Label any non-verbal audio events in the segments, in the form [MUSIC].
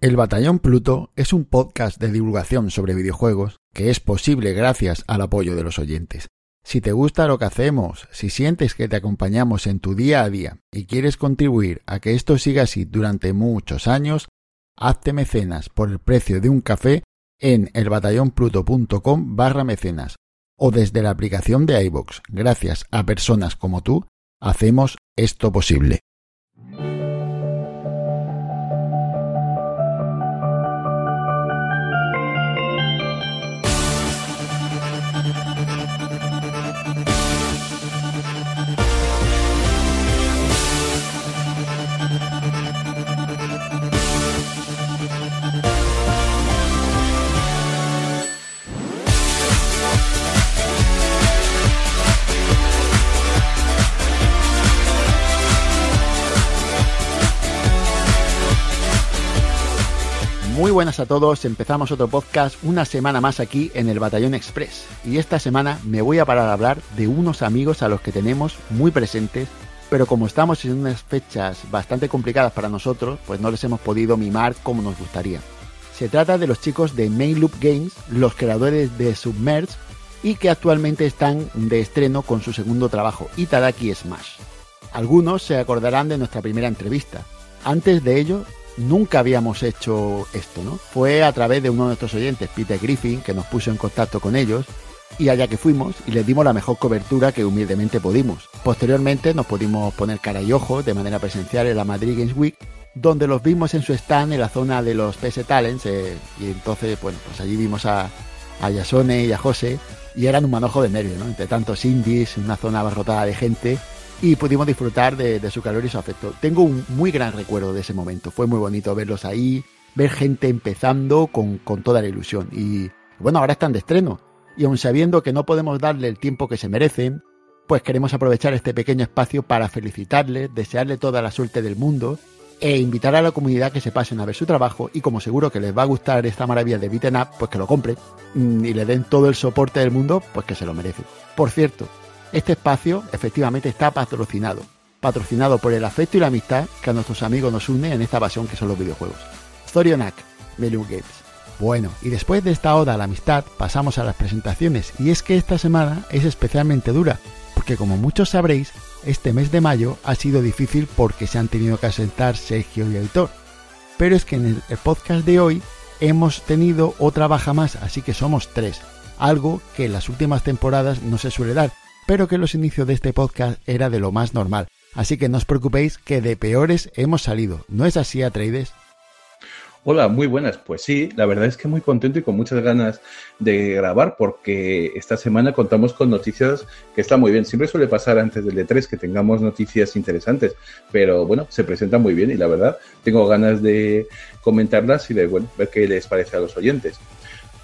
El Batallón Pluto es un podcast de divulgación sobre videojuegos que es posible gracias al apoyo de los oyentes. Si te gusta lo que hacemos, si sientes que te acompañamos en tu día a día y quieres contribuir a que esto siga así durante muchos años, hazte mecenas por el precio de un café en elbatallonpluto.com barra mecenas o desde la aplicación de iVoox. Gracias a personas como tú, hacemos esto posible. Buenas a todos, empezamos otro podcast una semana más aquí en el Batallón Express y esta semana me voy a parar a hablar de unos amigos a los que tenemos muy presentes, pero como estamos en unas fechas bastante complicadas para nosotros, pues no les hemos podido mimar como nos gustaría. Se trata de los chicos de Main Loop Games, los creadores de Submerge y que actualmente están de estreno con su segundo trabajo, Itadaki Smash. Algunos se acordarán de nuestra primera entrevista. Antes de ello, nunca habíamos hecho esto, ¿no? Fue a través de uno de nuestros oyentes, Peter Griffin, que nos puso en contacto con ellos y allá que fuimos y les dimos la mejor cobertura que humildemente pudimos. Posteriormente nos pudimos poner cara y ojo de manera presencial en la Madrid Games Week, donde los vimos en su stand en la zona de los PS Talents eh, y entonces, bueno, pues allí vimos a, a Yasone y a José y eran un manojo de nervios, ¿no? Entre tantos indies, una zona abarrotada de gente y pudimos disfrutar de, su calor y su afecto. Tengo un muy gran recuerdo de ese momento. Fue muy bonito verlos ahí, ver gente empezando con, toda la ilusión. Y bueno, ahora están de estreno. Y aun sabiendo que no podemos darle el tiempo que se merecen, pues queremos aprovechar este pequeño espacio para felicitarles, desearle toda la suerte del mundo e invitar a la comunidad que se pasen a ver su trabajo y como seguro que les va a gustar esta maravilla de Beaten Up, pues que lo compren mm, y le den todo el soporte del mundo, pues que se lo merecen. Por cierto, este espacio efectivamente está patrocinado, patrocinado por el afecto y la amistad que a nuestros amigos nos une en esta pasión que son los videojuegos. Zorionak, Melium Games. Bueno, y después de esta oda a la amistad, pasamos a las presentaciones, y es que esta semana es especialmente dura, porque como muchos sabréis, este mes de mayo ha sido difícil porque se han tenido que asentar Sergio y Aitor. Pero es que en el podcast de hoy hemos tenido otra baja más, así que somos tres, algo que en las últimas temporadas no se suele dar, pero que los inicios de este podcast era de lo más normal. Así que no os preocupéis que de peores hemos salido. ¿No es así, Atreides? Hola, muy buenas. Pues sí, la verdad es que muy contento y con muchas ganas de grabar porque esta semana contamos con noticias que están muy bien. Siempre suele pasar antes del E3 que tengamos noticias interesantes, pero bueno, se presentan muy bien y la verdad tengo ganas de comentarlas y de bueno, ver qué les parece a los oyentes.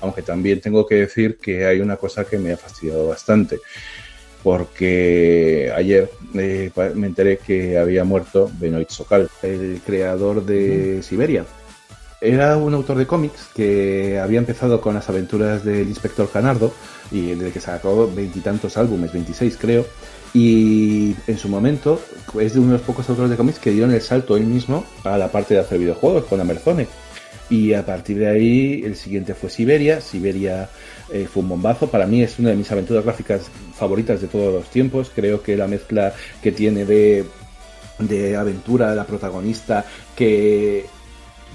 Aunque también tengo que decir que hay una cosa que me ha fastidiado bastante porque ayer eh, me enteré que había muerto Benoit Sokal, el creador de Siberia. Era un autor de cómics que había empezado con las aventuras del inspector Canardo y del que sacó veintitantos álbumes, 26 creo, y en su momento es de uno de los pocos autores de cómics que dieron el salto él mismo a la parte de hacer videojuegos con Amerzone. Y a partir de ahí, el siguiente fue Siberia. Siberia eh, fue un bombazo. Para mí es una de mis aventuras gráficas favoritas de todos los tiempos. Creo que la mezcla que tiene de, de aventura de la protagonista, que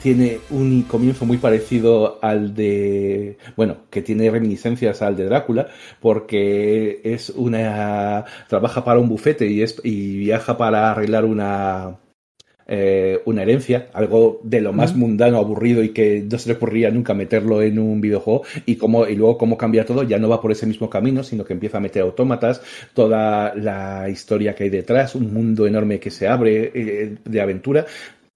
tiene un comienzo muy parecido al de, bueno, que tiene reminiscencias al de Drácula, porque es una, trabaja para un bufete y, es, y viaja para arreglar una, eh, una herencia, algo de lo más mundano, aburrido y que no se le ocurría nunca meterlo en un videojuego y cómo, y luego cómo cambia todo, ya no va por ese mismo camino, sino que empieza a meter autómatas, toda la historia que hay detrás, un mundo enorme que se abre eh, de aventura.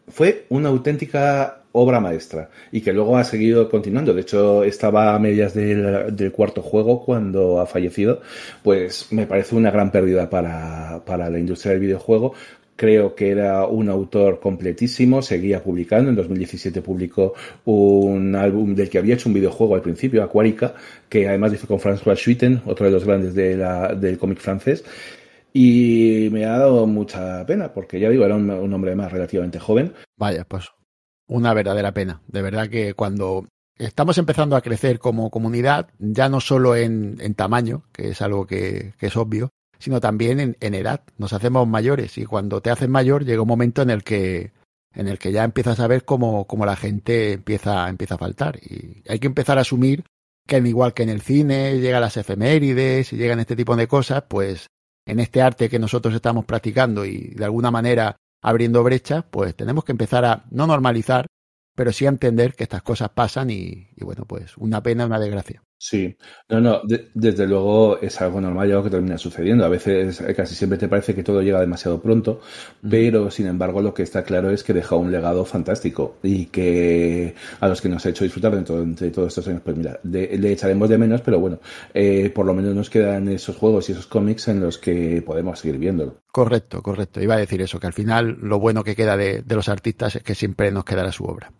Fue una auténtica obra maestra y que luego ha seguido continuando. De hecho, estaba a medias del, del, cuarto juego cuando ha fallecido. Pues me parece una gran pérdida para, para la industria del videojuego Creo que era un autor completísimo, seguía publicando. En 2017 publicó un álbum del que había hecho un videojuego al principio, Aquarica, que además hizo con François Schuiten, otro de los grandes de la, del cómic francés. Y me ha dado mucha pena, porque ya digo, era un, un hombre más relativamente joven. Vaya, pues Una verdadera pena. De verdad que cuando estamos empezando a crecer como comunidad, ya no solo en, tamaño, que es algo que, es obvio, sino también en, edad. Nos hacemos mayores y cuando te haces mayor llega un momento en el que en el que ya empiezas a ver cómo, cómo la gente empieza, empieza a faltar. Y hay que empezar a asumir que igual que en el cine llega las efemérides y llegan este tipo de cosas, pues en este arte que nosotros estamos practicando y de alguna manera abriendo brechas, pues tenemos que empezar a no normalizar, pero sí a entender que estas cosas pasan y, bueno, pues una pena, una desgracia. Sí, no, no, desde luego es algo normal y algo que termina sucediendo. A veces eh, casi siempre te parece que todo llega demasiado pronto, pero sin embargo lo que está claro es que deja un legado fantástico y que a los que nos ha hecho disfrutar dentro de todos estos años, pues mira, le echaremos de menos, pero bueno, eh, por lo menos nos quedan esos juegos y esos cómics en los que podemos seguir viéndolo. Correcto, correcto. Iba a decir eso, que al final lo bueno que queda de los artistas es que siempre nos quedará su obra.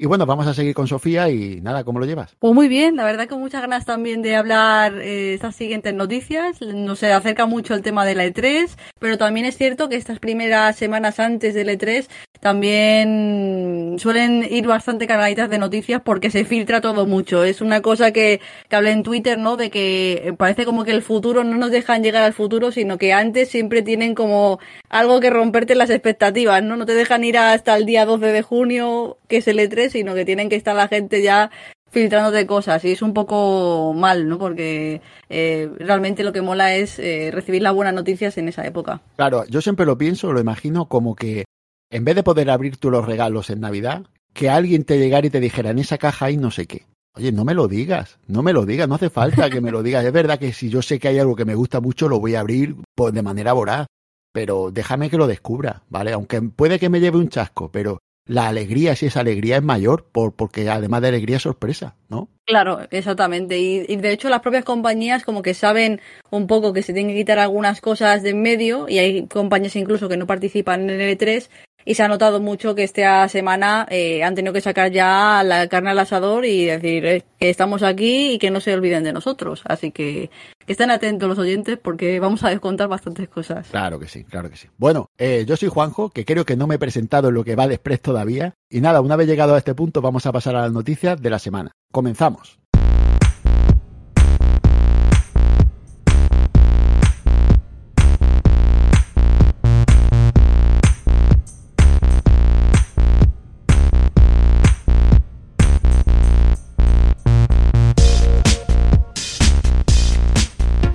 Y bueno, vamos a seguir con Sofía y nada, ¿cómo lo llevas? Pues muy bien, la verdad que muchas ganas también de hablar eh, estas siguientes noticias. Nos acerca mucho el tema de la E3, pero también es cierto que estas primeras semanas antes del E3 también suelen ir bastante cargaditas de noticias porque se filtra todo mucho. Es una cosa que, que hablé en Twitter, ¿no? De que parece como que el futuro no nos dejan llegar al futuro, sino que antes siempre tienen como algo que romperte las expectativas, ¿no? No te dejan ir hasta el día 12 de junio, que es el E3, sino que tienen que estar la gente ya filtrándote cosas y es un poco mal, ¿no? Porque eh, realmente lo que mola es eh, recibir las buenas noticias en esa época. Claro, yo siempre lo pienso, lo imagino como que en vez de poder abrir tú los regalos en Navidad, que alguien te llegara y te dijera en esa caja hay no sé qué. Oye, no me lo digas, no me lo digas, no hace falta que me lo digas. Es verdad que si yo sé que hay algo que me gusta mucho, lo voy a abrir pues, de manera voraz, pero déjame que lo descubra, ¿vale? Aunque puede que me lleve un chasco, pero la alegría, si esa alegría es mayor, por, porque además de alegría es sorpresa, ¿no? Claro, exactamente. Y, y, de hecho las propias compañías como que saben un poco que se tienen que quitar algunas cosas de en medio y hay compañías incluso que no participan en el E3 y se ha notado mucho que esta semana eh, han tenido que sacar ya la carne al asador y decir eh, que estamos aquí y que no se olviden de nosotros. Así que, que estén atentos los oyentes porque vamos a contar bastantes cosas. Claro que sí, claro que sí. Bueno, eh, yo soy Juanjo, que creo que no me he presentado en lo que va de todavía. Y nada, una vez llegado a este punto vamos a pasar a las noticias de la semana. Comenzamos.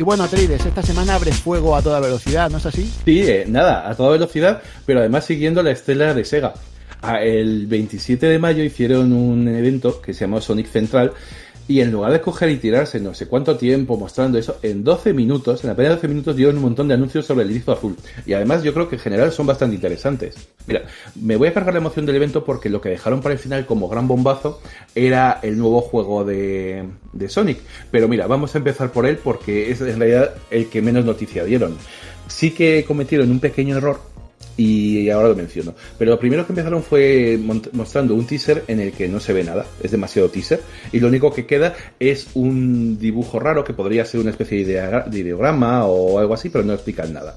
Y bueno, Atreides, esta semana abre fuego a toda velocidad, ¿no es así? Sí, eh, nada, a toda velocidad, pero además siguiendo la estela de Sega. Ah, el 27 de mayo hicieron un evento que se llamó Sonic Central y en lugar de coger y tirarse no sé cuánto tiempo mostrando eso, en 12 minutos, en apenas 12 minutos dieron un montón de anuncios sobre el erizo azul. Y además yo creo que en general son bastante interesantes. Mira, me voy a cargar la emoción del evento porque lo que dejaron para el final como gran bombazo era el nuevo juego de, de Sonic. Pero mira, vamos a empezar por él porque es en realidad el que menos noticia dieron. Sí que cometieron un pequeño error y ahora lo menciono. Pero lo primero que empezaron fue mostrando un teaser en el que no se ve nada, es demasiado teaser, y lo único que queda es un dibujo raro que podría ser una especie de ideograma o algo así, pero no explican nada.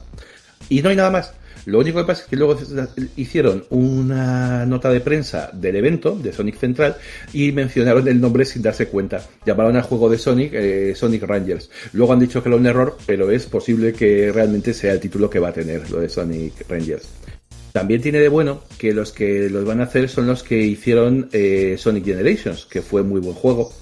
Y no hay nada más. Lo único que pasa es que luego hicieron una nota de prensa del evento de Sonic Central y mencionaron el nombre sin darse cuenta. Llamaron al juego de Sonic eh, Sonic Rangers. Luego han dicho que era un error, pero es posible que realmente sea el título que va a tener lo de Sonic Rangers. También tiene de bueno que los que los van a hacer son los que hicieron eh, Sonic Generations, que fue muy buen juego.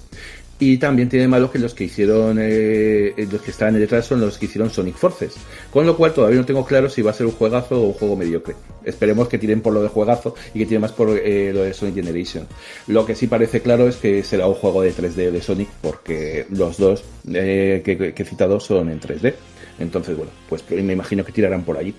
Y también tiene malo que los que hicieron, eh, los que están detrás son los que hicieron Sonic Forces. Con lo cual todavía no tengo claro si va a ser un juegazo o un juego mediocre. Esperemos que tiren por lo de juegazo y que tiren más por eh, lo de Sonic Generation. Lo que sí parece claro es que será un juego de 3D de Sonic porque los dos eh, que, que he citado son en 3D. Entonces, bueno, pues me imagino que tirarán por allí.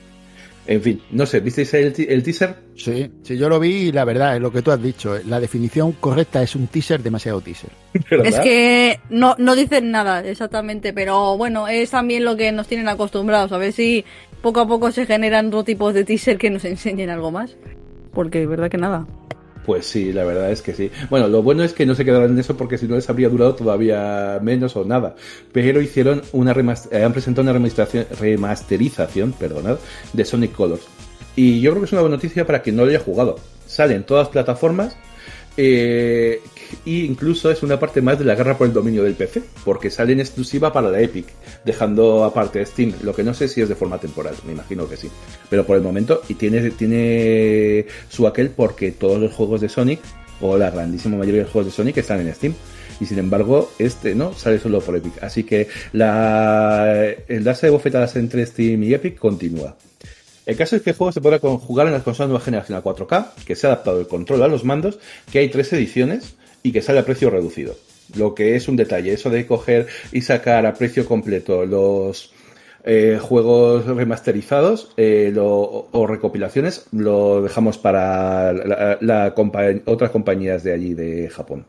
En fin, no sé, ¿visteis el, el, teaser? Sí, sí, yo lo vi y la verdad es lo que tú has dicho. La definición correcta es un teaser demasiado teaser. [LAUGHS] Es que no, no dicen nada exactamente, pero bueno, es también lo que nos tienen acostumbrados. A ver si poco a poco se generan otro tipos de teaser que nos enseñen algo más. Porque es verdad que nada. Pues sí, la verdad es que sí. Bueno, lo bueno es que no se quedaron en eso porque si no les habría durado todavía menos o nada. Pero hicieron una remaster, han presentado una remasterización, remasterización perdonad, de Sonic Colors. Y yo creo que es una buena noticia para quien no lo haya jugado. sale en todas plataformas eh, y incluso es una parte más de la guerra por el dominio del PC, porque sale en exclusiva para la Epic, dejando aparte Steam, lo que no sé si es de forma temporal, me imagino que sí. Pero por el momento, y tiene, tiene su aquel porque todos los juegos de Sonic, o la grandísima mayoría de los juegos de Sonic, están en Steam. Y sin embargo, este no sale solo por Epic. Así que la, el darse de bofetadas entre Steam y Epic continúa. El caso es que el juego se podrá jugar en las consolas nueva generación a 4K, que se ha adaptado el control a los mandos, que hay tres ediciones y que sale a precio reducido. Lo que es un detalle, eso de coger y sacar a precio completo los eh, juegos remasterizados eh, o recopilaciones, lo dejamos para la, otras compañías de allí, de Japón.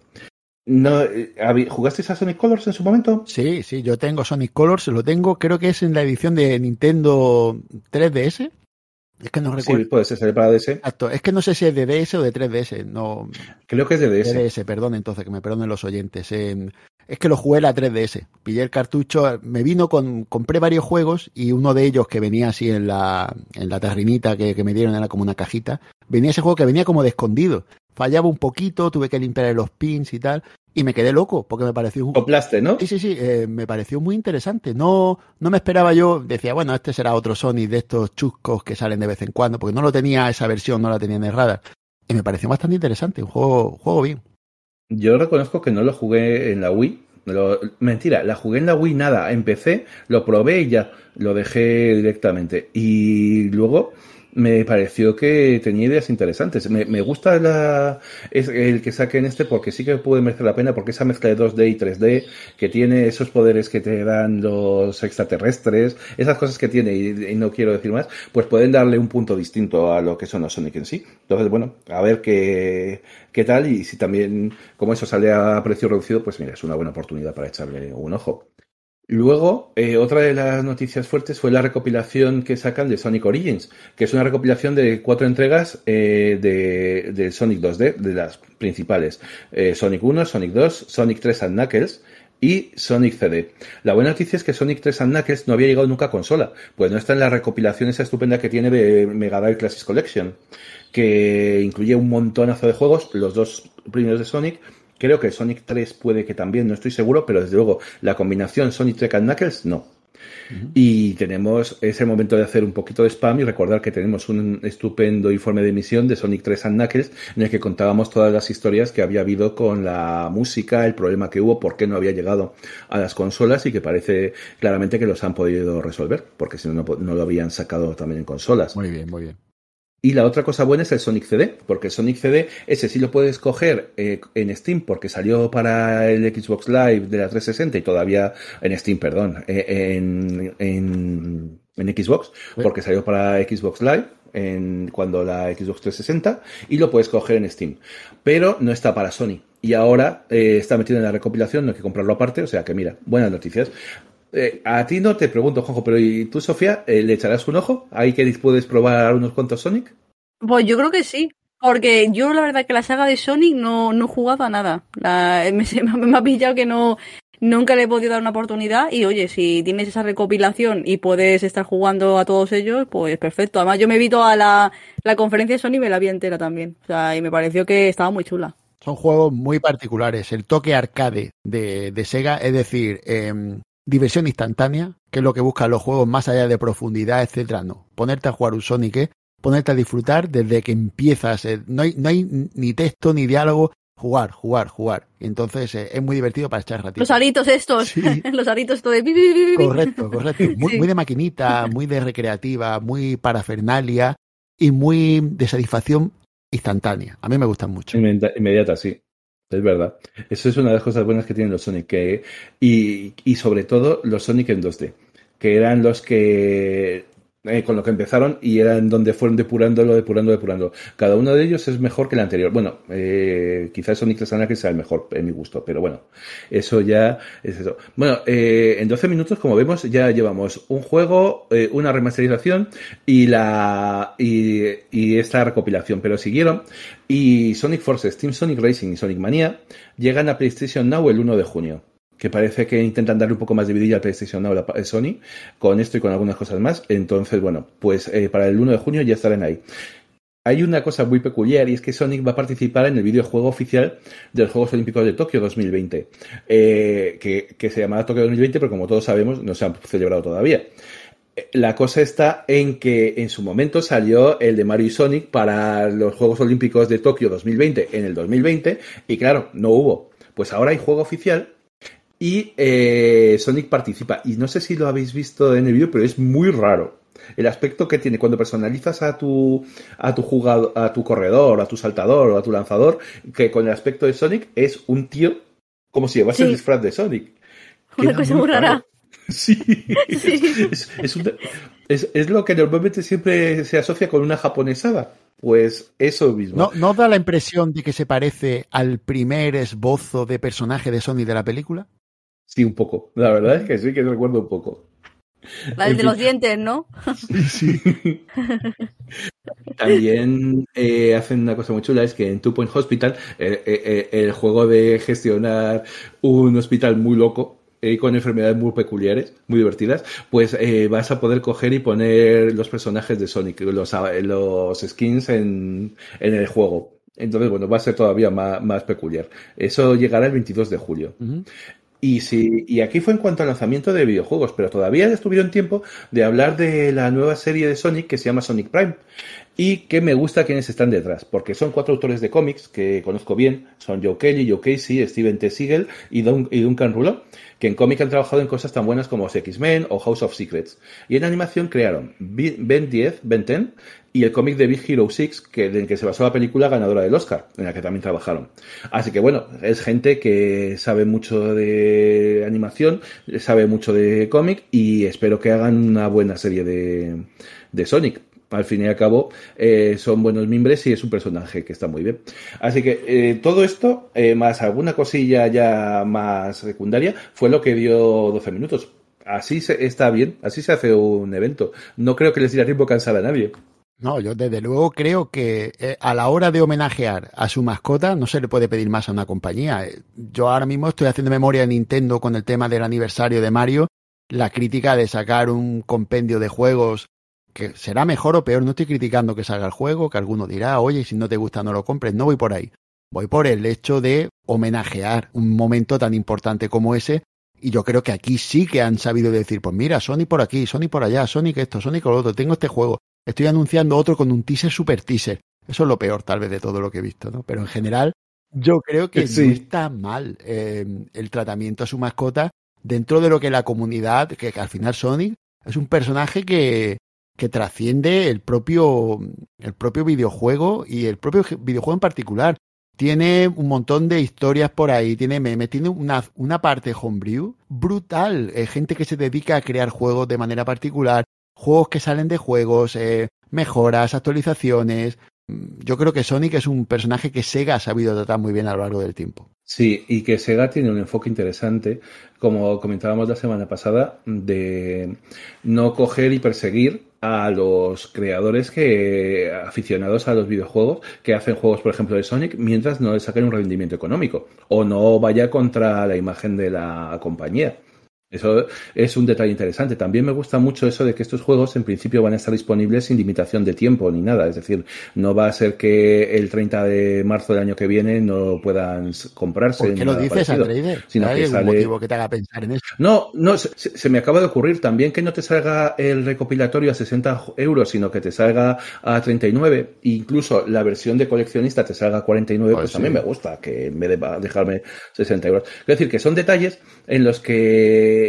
No, eh, ¿Jugasteis a Sonic Colors en su momento? Sí, sí, yo tengo Sonic Colors, lo tengo, creo que es en la edición de Nintendo 3DS. Es que no recuerdo. Sí, puede ser para DS. Exacto. Es que no sé si es de DS o de 3DS. No... Creo que es de DS. De DS, perdón, entonces, que me perdonen los oyentes. es que lo jugué la 3DS. Pillé el cartucho, me vino con. Compré varios juegos y uno de ellos que venía así en la, en la tarrinita que, que me dieron, era como una cajita. Venía ese juego que venía como de escondido fallaba un poquito, tuve que limpiar los pins y tal, y me quedé loco porque me pareció un Coplaste, ¿no? Sí, sí, sí, eh, me pareció muy interesante. No, no me esperaba yo, decía, bueno, este será otro Sony de estos chuscos que salen de vez en cuando, porque no lo tenía esa versión, no la tenía en el radar. Y me pareció bastante interesante, un juego, juego bien. Yo reconozco que no lo jugué en la Wii. mentira, la jugué en la Wii nada, empecé, lo probé y ya lo dejé directamente. Y luego me pareció que tenía ideas interesantes. Me, me gusta la, es el que saquen este porque sí que puede merecer la pena porque esa mezcla de 2D y 3D que tiene esos poderes que te dan los extraterrestres, esas cosas que tiene y, no quiero decir más, pues pueden darle un punto distinto a lo que son los Sonic en sí. Entonces, bueno, a ver qué, qué tal y si también, como eso sale a precio reducido, pues mira, es una buena oportunidad para echarle un ojo. Luego, eh, otra de las noticias fuertes fue la recopilación que sacan de Sonic Origins, que es una recopilación de cuatro entregas eh, de, Sonic 2D, de las principales. Eh, Sonic 1, Sonic 2, Sonic 3 and Knuckles y Sonic CD. La buena noticia es que Sonic 3 and Knuckles no había llegado nunca a consola, pues no está en la recopilación esa estupenda que tiene de Mega Drive Classics Collection, que incluye un montonazo de juegos, los dos primeros de Sonic, Creo que Sonic 3 puede que también, no estoy seguro, pero desde luego la combinación Sonic 3 and Knuckles no. Y tenemos ese momento de hacer un poquito de spam y recordar que tenemos un estupendo informe de emisión de Sonic 3 and Knuckles en el que contábamos todas las historias que había habido con la música, el problema que hubo, por qué no había llegado a las consolas y que parece claramente que los han podido resolver, porque si no, no lo habían sacado también en consolas. Muy bien, muy bien. Y la otra cosa buena es el Sonic CD, porque el Sonic CD, ese sí lo puedes coger eh, en Steam, porque salió para el Xbox Live de la 360 y todavía en Steam, perdón, eh, en, en, Xbox, porque salió para Xbox Live en, cuando la Xbox 360 y lo puedes coger en Steam. Pero no está para Sony. Y ahora eh, está metido en la recopilación, no hay que comprarlo aparte, o sea que mira, buenas noticias. Eh, a ti no te pregunto, Juanjo, pero ¿y tú, Sofía, eh, le echarás un ojo? ¿Ahí que puedes probar unos cuantos Sonic? Pues yo creo que sí. Porque yo la verdad que la saga de Sonic no, no he jugado a nada. [LAUGHS] me, ha pillado que no nunca le he podido dar una oportunidad y oye, si tienes esa recopilación y puedes estar jugando a todos ellos, pues perfecto. Además yo me vi toda la, la conferencia de Sonic y me la vi entera también. O sea, y me pareció que estaba muy chula. Son juegos muy particulares. El toque arcade de, de Sega, es decir, eh, diversión instantánea, que es lo que buscan los juegos más allá de profundidad, etcétera, no. Ponerte a jugar un Sonic, ¿eh? ponerte a disfrutar desde que empiezas. Eh, no, hay, no hay ni texto ni diálogo. Jugar, jugar, jugar. Entonces eh, es muy divertido para echar ratito. Los aritos estos, [LAUGHS] los aritos todo de... Correcto, correcto. Muy, muy de maquinita, muy de recreativa, muy parafernalia y muy de satisfacción instantánea. A mí me gustan mucho. Inmediata, sí. Es verdad. Eso es una de las cosas buenas que tienen los Sonic. y, y sobre todo los Sonic en 2D. Que eran los que eh, con lo que empezaron y eran donde fueron depurándolo, depurando, depurando. Cada uno de ellos es mejor que el anterior. Bueno, eh, quizás Sonic 3 que sea el mejor en mi gusto, pero bueno, eso ya es eso. Bueno, eh, en 12 minutos, como vemos, ya llevamos un juego, eh, una remasterización y la y, y esta recopilación, pero siguieron y Sonic Forces, Team Sonic Racing y Sonic Mania llegan a PlayStation Now el 1 de junio que parece que intentan darle un poco más de vidilla al PlayStation Now a Sony, con esto y con algunas cosas más. Entonces, bueno, pues eh, para el 1 de junio ya estarán ahí. hay una cosa muy peculiar y es que Sonic va a participar en el videojuego oficial de los Juegos Olímpicos de Tokio 2020, eh, que, que, se llamará Tokio 2020, pero como todos sabemos no se han celebrado todavía. La cosa está en que en su momento salió el de Mario y Sonic para los Juegos Olímpicos de Tokio 2020 en el 2020 y claro, no hubo. Pues ahora hay juego oficial y eh, Sonic participa. Y no sé si lo habéis visto en el vídeo, pero es muy raro el aspecto que tiene cuando personalizas a tu a tu jugador, a tu corredor, a tu saltador o a tu lanzador, que con el aspecto de Sonic es un tío como si llevase el disfraz de Sonic. [LAUGHS] Una cosa muy rara. [LAUGHS] Sí, Es, es, lo que normalmente siempre se asocia con una japonesada. Pues eso mismo. ¿No, ¿No da la impresión de que se parece al primer esbozo de personaje de Sonic de la película? Sí, un poco. La verdad es que sí, que recuerdo un poco. La de los dientes, ¿no? Sí, sí. [LAUGHS] También eh, hacen una cosa muy chula, es que en Two Point Hospital, eh, eh, el juego de gestionar un hospital muy loco, y con enfermedades muy peculiares, muy divertidas, pues vas a poder coger y poner los personajes de Sonic, los, los skins en, en el juego. Entonces, bueno, va a ser todavía más, más peculiar. Eso llegará el 22 de julio. Y, si, y aquí fue en cuanto al lanzamiento de videojuegos, pero todavía estuvieron tiempo de hablar de la nueva serie de Sonic que se llama Sonic Prime y que me gusta quienes están detrás, porque son cuatro autores de cómics que conozco bien, son Joe Kelly, Joe Casey, Steven T. Siegel y, Duncan Rouleau, que en cómic han trabajado en cosas tan buenas como X-Men o House of Secrets. Y en animación crearon Ben 10, Ben 10 y el cómic de Big Hero 6, que, en el que se basó la película ganadora del Oscar, en la que también trabajaron. Así que bueno, es gente que sabe mucho de animación, sabe mucho de cómic y espero que hagan una buena serie de, de Sonic al fin y al cabo eh, son buenos mimbres y es un personaje que está muy bien. Así que eh, todo esto, eh, más alguna cosilla ya más secundaria, fue lo que dio 12 minutos. Así se, está bien, así se hace un evento. No creo que les diera tiempo cansar a nadie. No, yo desde luego creo que a la hora de homenajear a su mascota no se le puede pedir más a una compañía. Yo ahora mismo estoy haciendo memoria de Nintendo con el tema del aniversario de Mario, la crítica de sacar un compendio de juegos que será mejor o peor, no estoy criticando que salga el juego, que alguno dirá, oye, si no te gusta no lo compres, no voy por ahí. Voy por el hecho de homenajear un momento tan importante como ese y yo creo que aquí sí que han sabido decir, pues mira, Sony por aquí, Sony por allá, Sonic esto, Sonic lo otro, tengo este juego, estoy anunciando otro con un teaser super teaser. Eso es lo peor tal vez de todo lo que he visto, ¿no? Pero en general yo creo que no está mal eh, el tratamiento a su mascota dentro de lo que la comunidad, que, que al final Sonic es un personaje que, que trasciende el propio, el propio videojuego y el propio videojuego en particular. Tiene un montón de historias por ahí, tiene memes, tiene una, una parte homebrew brutal. Eh, gente que se dedica a crear juegos de manera particular, juegos que salen de juegos, eh, mejoras, actualizaciones. Mm, yo creo que Sonic es un personaje que Sega ha sabido tratar muy bien a lo largo del tiempo. Sí, y que Sega tiene un enfoque interesante, como comentábamos la semana pasada, de no coger y perseguir a los creadores que aficionados a los videojuegos que hacen juegos, por ejemplo, de Sonic, mientras no le saquen un rendimiento económico o no vaya contra la imagen de la compañía. Eso es un detalle interesante. También me gusta mucho eso de que estos juegos en principio van a estar disponibles sin limitación de tiempo ni nada. Es decir, no va a ser que el 30 de marzo del año que viene no puedan comprarse. ¿Por qué lo dices, Andreide? Sino ¿Hay algún motivo que te haga pensar en eso? No, no, se, se, me acaba de ocurrir también que no te salga el recopilatorio a 60 euros, sino que te salga a 39. Incluso la versión de coleccionista te salga a 49, pues, pues a mí me gusta que en vez de dejarme 60 euros. Es decir, que son detalles en los que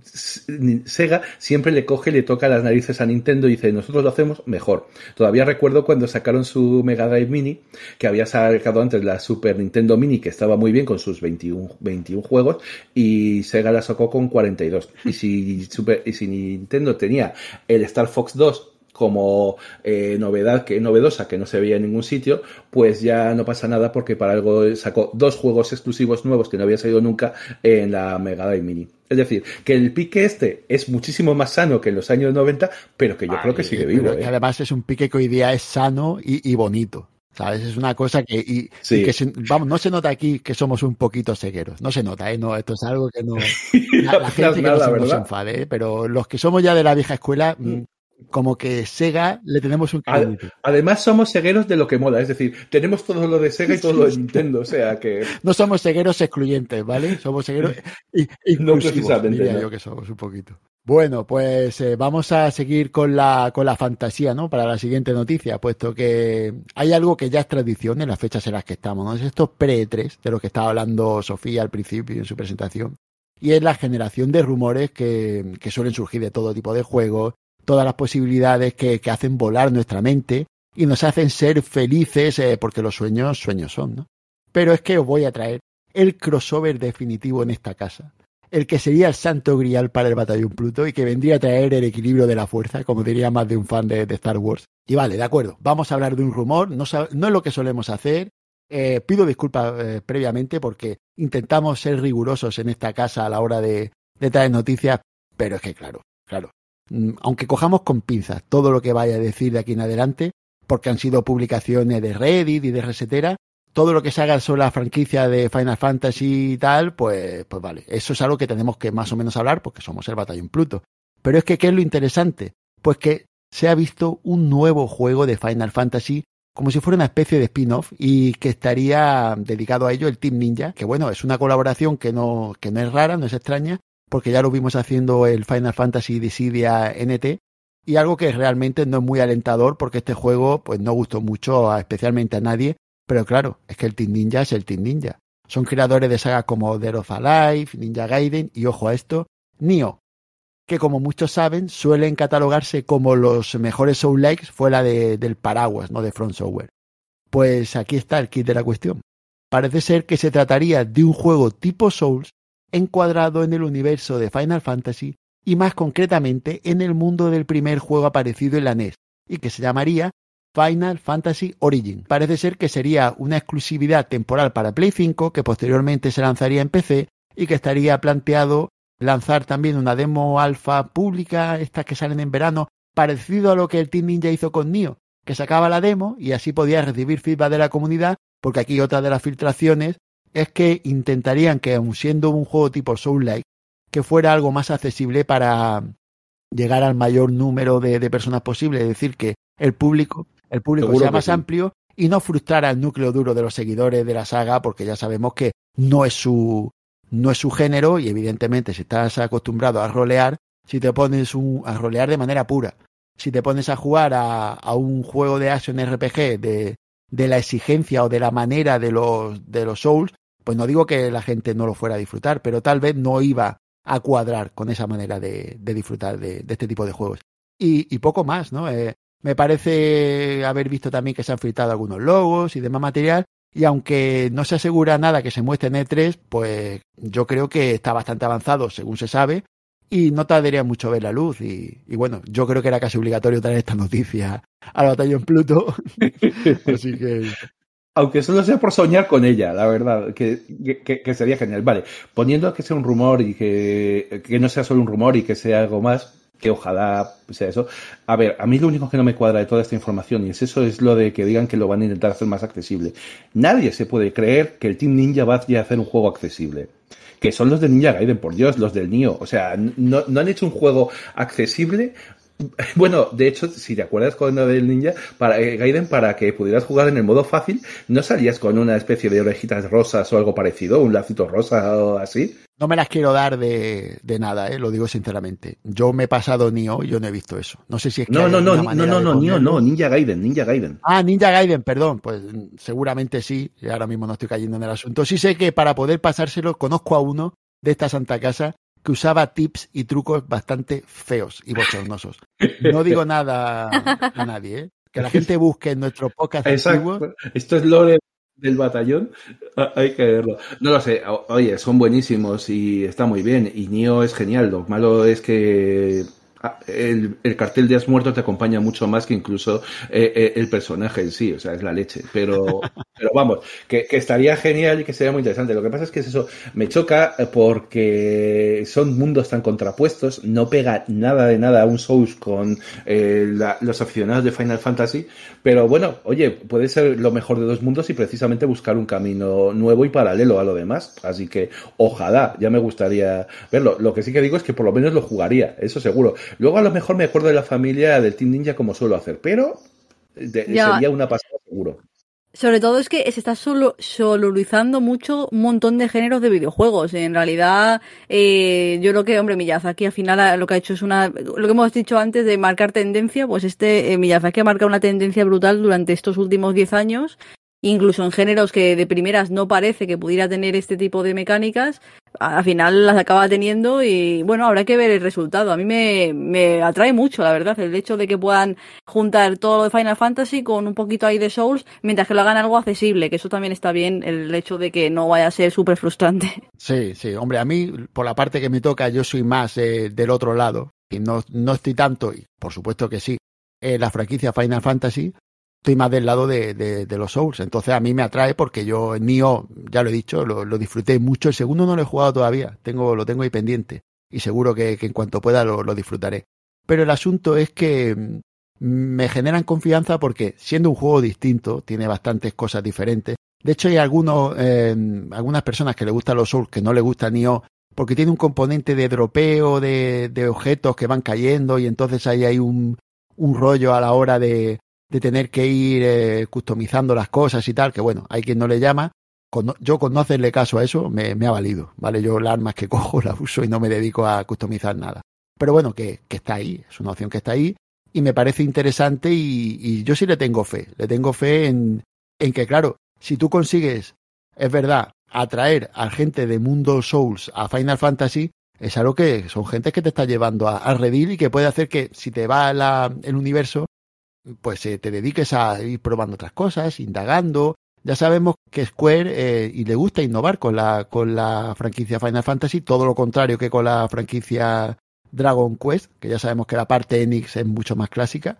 Sega siempre le coge y le toca las narices a Nintendo y dice, nosotros lo hacemos mejor. Todavía recuerdo cuando sacaron su Mega Drive Mini, que había sacado antes la Super Nintendo Mini, que estaba muy bien con sus 21, 21 juegos, y Sega la sacó con 42. Y si, Super, y si Nintendo tenía el Star Fox 2 como eh, novedad que novedosa que no se veía en ningún sitio, pues ya no pasa nada porque para algo sacó dos juegos exclusivos nuevos que no había salido nunca en la Mega Drive Mini. Es decir, que el pique este es muchísimo más sano que en los años 90, pero que yo creo que sigue vivo. ¿eh? Además es un pique que hoy día es sano y, y bonito. ¿Sabes? Es una cosa que, y, sí. y que se, vamos, no se nota aquí que somos un poquito cegueros. No se nota, ¿eh? No, esto es algo que no. [LAUGHS] La, la gente que no se, no se enfade, ¿eh? pero los que somos ya de la vieja escuela, mm como que Sega le tenemos un crédito. Además somos segueros de lo que mola, es decir, tenemos todo lo de Sega y todo lo de Nintendo, o sea que... [LAUGHS] No somos segueros excluyentes, ¿vale? Somos [LAUGHS] inclusivos, no diría yo que somos un poquito. Bueno, pues eh, vamos a seguir con la, con la fantasía, ¿no? Para la siguiente noticia, puesto que hay algo que ya es tradición en las fechas en las que estamos, ¿no? Es estos pre-3 de los que estaba hablando Sofía al principio en su presentación. Y es la generación de rumores que, que suelen surgir de todo tipo de juegos, todas las posibilidades que, que hacen volar nuestra mente y nos hacen ser felices eh, porque los sueños, sueños son, ¿no? Pero es que os voy a traer el crossover definitivo en esta casa el que sería el santo grial para el batallón Pluto y que vendría a traer el equilibrio de la fuerza, como diría más de un fan de, Star Wars. Y vale, de acuerdo, vamos a hablar de un rumor, no, es lo que solemos hacer. Eh, pido disculpas eh, previamente porque intentamos ser rigurosos en esta casa a la hora de, de traer noticias, pero es que claro, claro, aunque cojamos con pinzas todo lo que vaya a decir de aquí en adelante, porque han sido publicaciones de Reddit y de Resetera, todo lo que se haga sobre la franquicia de Final Fantasy y tal, pues, pues vale, eso es algo que tenemos que más o menos hablar porque somos el Batallón Pluto. Pero es que, ¿qué es lo interesante? Pues que se ha visto un nuevo juego de Final Fantasy como si fuera una especie de spin-off y que estaría dedicado a ello el Team Ninja, que bueno, es una colaboración que no, que no es rara, no es extraña, porque ya lo vimos haciendo el Final Fantasy Dissidia NT, y algo que realmente no es muy alentador porque este juego pues no gustó mucho especialmente a nadie pero claro, es que el Team Ninja es el Team Ninja. Son creadores de sagas como Dead of Alive, Ninja Gaiden y, ojo a esto, Nioh, que como muchos saben suelen catalogarse como los mejores Soul-likes fuera de, del paraguas, no de Front Software. Pues aquí está el kit de la cuestión. Parece ser que se trataría de un juego tipo Souls encuadrado en el universo de Final Fantasy y más concretamente en el mundo del primer juego aparecido en la NES y que se llamaría Final Fantasy Origin. Parece ser que sería una exclusividad temporal para Play 5 que posteriormente se lanzaría en PC y que estaría planteado lanzar también una demo alfa pública, estas que salen en verano, parecido a lo que el Team Ninja hizo con Nio, que sacaba la demo y así podía recibir feedback de la comunidad, porque aquí otra de las filtraciones es que intentarían que, aun siendo un juego tipo Soul-like, que fuera algo más accesible para llegar al mayor número de, de personas posible, es decir, que el público el público sea más amplio y no frustrar al núcleo duro de los seguidores de la saga, porque ya sabemos que no es su, no es su género y evidentemente si estás acostumbrado a rolear, si te pones un, a rolear de manera pura, si te pones a jugar a, a un juego de action RPG de, de, la exigencia o de la manera de los, de los Souls, pues no digo que la gente no lo fuera a disfrutar, pero tal vez no iba a cuadrar con esa manera de, disfrutar de, este tipo de juegos. Y, y poco más, ¿no? Eh, me parece haber visto también que se han filtrado algunos logos y demás material. Y aunque no se asegura nada que se muestre en E3, pues yo creo que está bastante avanzado, según se sabe, y no tardaría mucho ver la luz. Y, bueno, yo creo que era casi obligatorio traer esta noticia al batallón Pluto. [LAUGHS] Así que. Aunque solo sea por soñar con ella, la verdad, que, que, sería genial. Vale, poniendo que sea un rumor y que, que no sea solo un rumor y que sea algo más, que ojalá sea eso. A ver, a mí lo único que no me cuadra de toda esta información, y es eso, es lo de que digan que lo van a intentar hacer más accesible. Nadie se puede creer que el Team Ninja va a hacer un juego accesible. Que son los de Ninja Gaiden, por Dios, los del Nio. O sea, no, no han hecho un juego accesible [LAUGHS] Bueno, de hecho, si te acuerdas con del ninja, para eh, Gaiden, para que pudieras jugar en el modo fácil, no salías con una especie de orejitas rosas o algo parecido, un lacito rosa o así. No me las quiero dar de, de nada, eh, lo digo sinceramente. Yo me he pasado Nio, yo no he visto eso. No sé si es que. No, no, no, no, no, no, Nio, no, Ninja Gaiden, Ninja Gaiden. Ah, Ninja Gaiden, perdón. Pues seguramente sí, y ahora mismo no estoy cayendo en el asunto. Sí sé que para poder pasárselo, conozco a uno de esta Santa Casa que usaba tips y trucos bastante feos y bochornosos. No digo nada a nadie, ¿eh? que la gente busque en nuestro podcast Exacto. Esto es lore del batallón, ah, hay que verlo. No lo sé, oye, son buenísimos y está muy bien. Y Nio es genial. Lo malo es que el, el, cartel de Has Muerto te acompaña mucho más que incluso eh, eh, el personaje en sí, o sea, es la leche. Pero, [LAUGHS] pero vamos, que, que, estaría genial y que sería muy interesante. Lo que pasa es que es eso, me choca porque son mundos tan contrapuestos, no pega nada de nada a un Souls con eh, la, los aficionados de Final Fantasy, pero bueno, oye, puede ser lo mejor de dos mundos y precisamente buscar un camino nuevo y paralelo a lo demás. Así que ojalá, ya me gustaría verlo. Lo que sí que digo es que por lo menos lo jugaría, eso seguro Luego a lo mejor me acuerdo de la familia del Team Ninja como suelo hacer, pero sería una pasada seguro. Sobre todo es que se está solo solorizando mucho un montón de géneros de videojuegos. En realidad, eh, yo creo que, hombre, Miyazaki al final lo que ha hecho es una, lo que hemos dicho antes de marcar tendencia, pues este eh, Miyazaki ha marcado una tendencia brutal durante estos últimos 10 años incluso en géneros que de primeras no parece que pudiera tener este tipo de mecánicas, al final las acaba teniendo y bueno, habrá que ver el resultado. A mí me, me atrae mucho, la verdad, el hecho de que puedan juntar todo lo de Final Fantasy con un poquito ahí de Souls, mientras que lo hagan algo accesible, que eso también está bien, el hecho de que no vaya a ser súper frustrante. [LAUGHS] Sí, sí, hombre, a mí, por la parte que me toca, yo soy más eh, del otro lado, y no, no estoy tanto, y por supuesto que sí, en la franquicia Final Fantasy, estoy más del lado de, los Souls. Entonces a mí me atrae porque yo Nio, ya lo he dicho, lo, disfruté mucho. El segundo no lo he jugado todavía, tengo, lo tengo ahí pendiente. Y seguro que, en cuanto pueda lo, disfrutaré. Pero el asunto es que mm, me generan confianza porque siendo un juego distinto, tiene bastantes cosas diferentes. De hecho hay algunos, eh, algunas personas que le gustan los Souls que no le gusta Nio porque tiene un componente de dropeo de, de objetos que van cayendo y entonces ahí hay un, un rollo a la hora de, de tener que ir eh, customizando las cosas y tal, que bueno, hay quien no le llama. yo con no hacerle caso a eso me, ha valido, ¿vale? Yo las armas que [LAUGHS] cojo las uso y no me dedico a customizar nada. Pero bueno, que, que está ahí, es una opción que está ahí y me parece interesante y, y yo sí le tengo fe, le tengo fe en, en que, claro, si tú consigues, es verdad, atraer a gente de Mundo Souls a Final Fantasy, es algo que son gente que te está llevando a, a Redil y que puede hacer que si te va la, el universo, pues eh, te dediques a ir probando otras cosas, indagando. Ya sabemos que Square eh, y le gusta innovar con la, con la franquicia Final Fantasy, todo lo contrario que con la franquicia Dragon Quest, que ya sabemos que la parte Enix es mucho más clásica.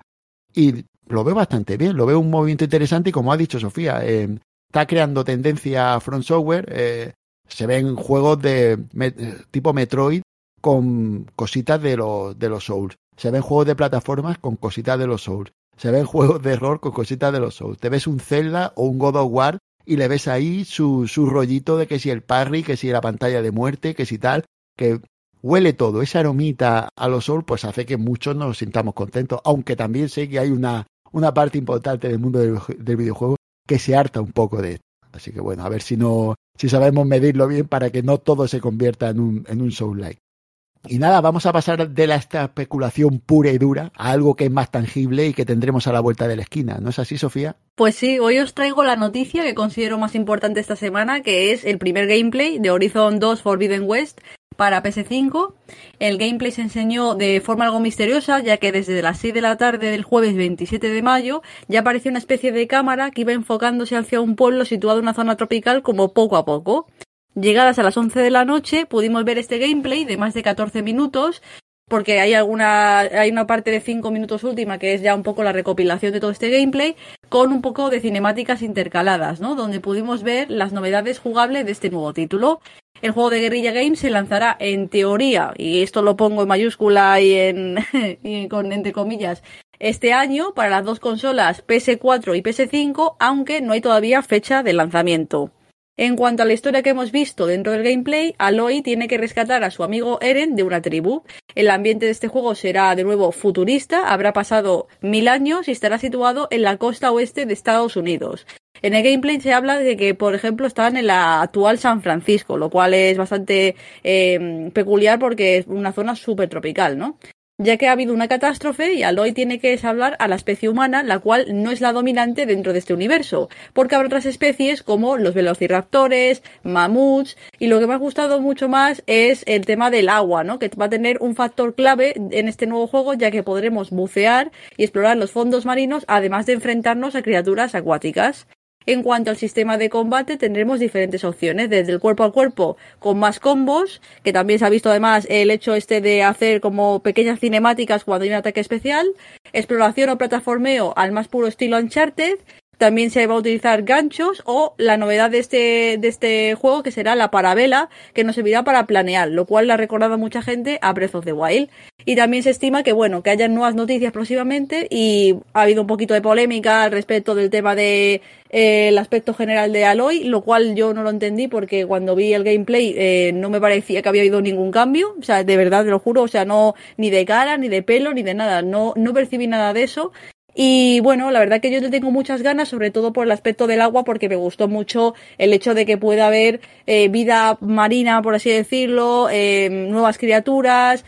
Y lo veo bastante bien, lo veo un movimiento interesante y como ha dicho Sofía, eh, está creando tendencia Front Software. Eh, se ven juegos de tipo Metroid con cositas de los, de los Souls. Se ven juegos de plataformas con cositas de los Souls se ven juegos de error con cositas de los Souls. Te ves un Zelda o un God of War y le ves ahí su, su rollito de que si el parry, que si la pantalla de muerte, que si tal, que huele todo. Esa aromita a los Souls pues hace que muchos nos sintamos contentos, aunque también sé que hay una, una parte importante del mundo del, del videojuego que se harta un poco de esto. Así que bueno, a ver si no, si sabemos medirlo bien para que no todo se convierta en un, en un Soul like. Y nada, vamos a pasar de la esta especulación pura y dura a algo que es más tangible y que tendremos a la vuelta de la esquina. ¿No es así, Sofía? Pues sí, hoy os traigo la noticia que considero más importante esta semana, que es el primer gameplay de Horizon 2 Forbidden West para PS5. El gameplay se enseñó de forma algo misteriosa, ya que desde las 6 de la tarde del jueves 27 de mayo ya apareció una especie de cámara que iba enfocándose hacia un pueblo situado en una zona tropical como poco a poco. Llegadas a las 11 de la noche pudimos ver este gameplay de más de 14 minutos porque hay alguna hay una parte de 5 minutos última que es ya un poco la recopilación de todo este gameplay con un poco de cinemáticas intercaladas, ¿no? Donde pudimos ver las novedades jugables de este nuevo título. El juego de Guerrilla Games se lanzará en teoría, y esto lo pongo en mayúscula y en [LAUGHS] y con entre comillas, este año para las dos consolas PS4 y PS5, aunque no hay todavía fecha de lanzamiento. En cuanto a la historia que hemos visto dentro del gameplay, Aloy tiene que rescatar a su amigo Eren de una tribu. El ambiente de este juego será de nuevo futurista, habrá pasado mil años y estará situado en la costa oeste de Estados Unidos. En el gameplay se habla de que, por ejemplo, están en la actual San Francisco, lo cual es bastante eh, peculiar porque es una zona súper tropical, ¿no? Ya que ha habido una catástrofe y Aloy tiene que salvar a la especie humana, la cual no es la dominante dentro de este universo, porque habrá otras especies como los velociraptores, mamuts, y lo que me ha gustado mucho más es el tema del agua, ¿no? Que va a tener un factor clave en este nuevo juego, ya que podremos bucear y explorar los fondos marinos, además de enfrentarnos a criaturas acuáticas. En cuanto al sistema de combate, tendremos diferentes opciones, desde el cuerpo a cuerpo con más combos, que también se ha visto además el hecho este de hacer como pequeñas cinemáticas cuando hay un ataque especial, exploración o plataformeo al más puro estilo Uncharted, también se va a utilizar ganchos o la novedad de este, de este juego que será la parabela que nos servirá para planear, lo cual le ha recordado mucha gente a Breath of the Wild. Y también se estima que, bueno, que haya nuevas noticias próximamente y ha habido un poquito de polémica al respecto del tema de eh, el aspecto general de Aloy, lo cual yo no lo entendí porque cuando vi el gameplay eh, no me parecía que había habido ningún cambio, o sea, de verdad te lo juro, o sea, no ni de cara, ni de pelo, ni de nada, no, no percibí nada de eso y bueno, la verdad que yo le tengo muchas ganas, sobre todo por el aspecto del agua, porque me gustó mucho el hecho de que pueda haber eh, vida marina, por así decirlo, eh, nuevas criaturas,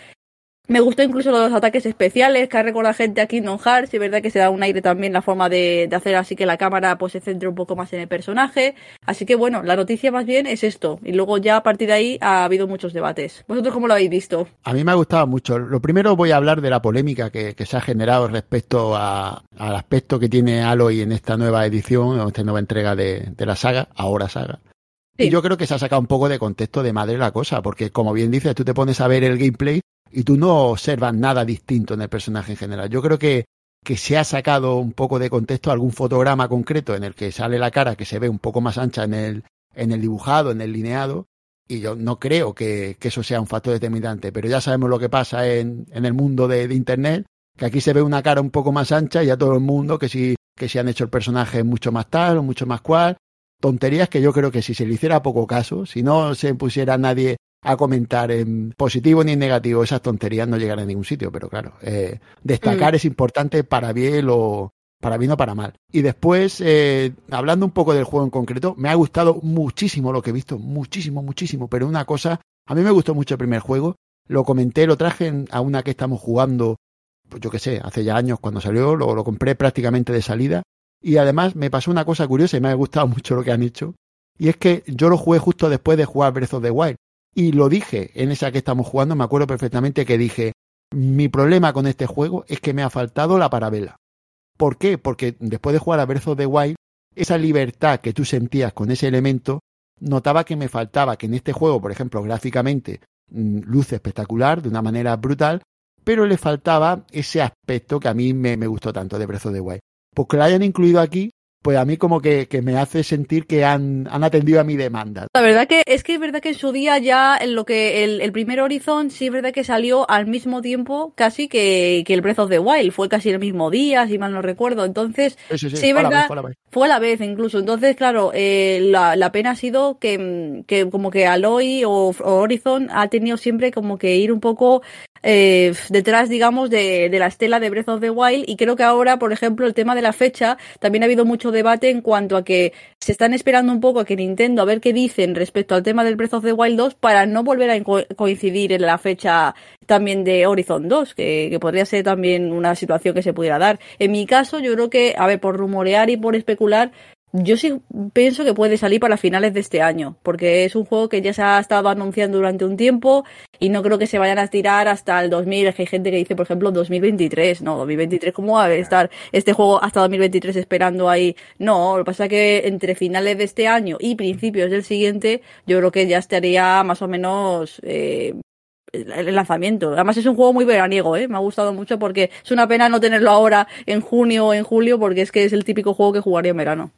me gustó incluso los ataques especiales que ha recordado gente a Kingdom Hearts. Y es verdad que se da un aire también la forma de, hacer así que la cámara pues se centre un poco más en el personaje. Así que bueno, la noticia más bien es esto. Y luego ya a partir de ahí ha habido muchos debates. ¿Vosotros cómo lo habéis visto? A mí me ha gustado mucho. Lo primero voy a hablar de la polémica que, se ha generado respecto al aspecto que tiene Aloy en esta nueva edición, o esta nueva entrega de, la saga, ahora saga. Y yo creo que se ha sacado un poco de contexto de madre la cosa, porque como bien dices, tú te pones a ver el gameplay y tú no observas nada distinto en el personaje en general. Yo creo que, que se ha sacado un poco de contexto algún fotograma concreto en el que sale la cara que se ve un poco más ancha en el, en el dibujado, en el lineado, y yo no creo que, que eso sea un factor determinante, pero ya sabemos lo que pasa en, en el mundo de, Internet, que aquí se ve una cara un poco más ancha y a todo el mundo que si, que si han hecho el personaje mucho más tal o mucho más cual. Tonterías que yo creo que si se le hiciera poco caso, si no se pusiera nadie a comentar en positivo ni en negativo esas tonterías no llegan a ningún sitio, pero claro, eh, destacar mm. es importante para bien o para bien o para mal. Y después, eh, hablando un poco del juego en concreto, me ha gustado muchísimo lo que he visto, muchísimo, muchísimo, pero una cosa, a mí me gustó mucho el primer juego, lo comenté, lo traje a una que estamos jugando, pues yo qué sé, hace ya años cuando salió, lo, lo compré prácticamente de salida, y además me pasó una cosa curiosa y me ha gustado [LAUGHS] mucho lo que han hecho, y es que yo lo jugué justo después de jugar Breath of the Wild. Y lo dije en esa que estamos jugando, me acuerdo perfectamente que dije, mi problema con este juego es que me ha faltado la parabela. ¿Por qué? Porque después de jugar a Breath of the Wild, esa libertad que tú sentías con ese elemento, notaba que me faltaba, que en este juego, por ejemplo, gráficamente, mm, luce espectacular, de una manera brutal, pero le faltaba ese aspecto que a mí me, gustó tanto de Breath of the Wild. Pues que lo hayan incluido aquí, pues a mí como que, que me hace sentir que han, han, atendido a mi demanda. La verdad que es que es verdad que en su día ya en lo que el, el primer Horizon sí es verdad que salió al mismo tiempo casi que, que, el Breath of the Wild, fue casi el mismo día, si mal no recuerdo, entonces sí, sí, verdad, fue, la vez, fue, la vez incluso, entonces claro, eh, la, la, pena ha sido que, que como que Aloy o, o Horizon ha tenido siempre como que ir un poco eh, detrás, digamos, de, de, la estela de Breath of the Wild. Y creo que ahora, por ejemplo, el tema de la fecha, también ha habido mucho debate en cuanto a que se están esperando un poco a que Nintendo a ver qué dicen respecto al tema del Breath of the Wild 2 para no volver a coincidir en la fecha también de Horizon 2, que, que podría ser también una situación que se pudiera dar. En mi caso, yo creo que, a ver, por rumorear y por especular, yo sí pienso que puede salir para finales de este año, porque es un juego que ya se ha estado anunciando durante un tiempo y no creo que se vayan a estirar hasta el 2000. Es que hay gente que dice, por ejemplo, 2023. No, 2023, ¿cómo va a estar este juego hasta 2023 esperando ahí? No, lo que pasa es que entre finales de este año y principios del siguiente, yo creo que ya estaría más o menos eh, el lanzamiento. Además es un juego muy veraniego, ¿eh? me ha gustado mucho porque es una pena no tenerlo ahora en junio o en julio porque es que es el típico juego que jugaría en verano.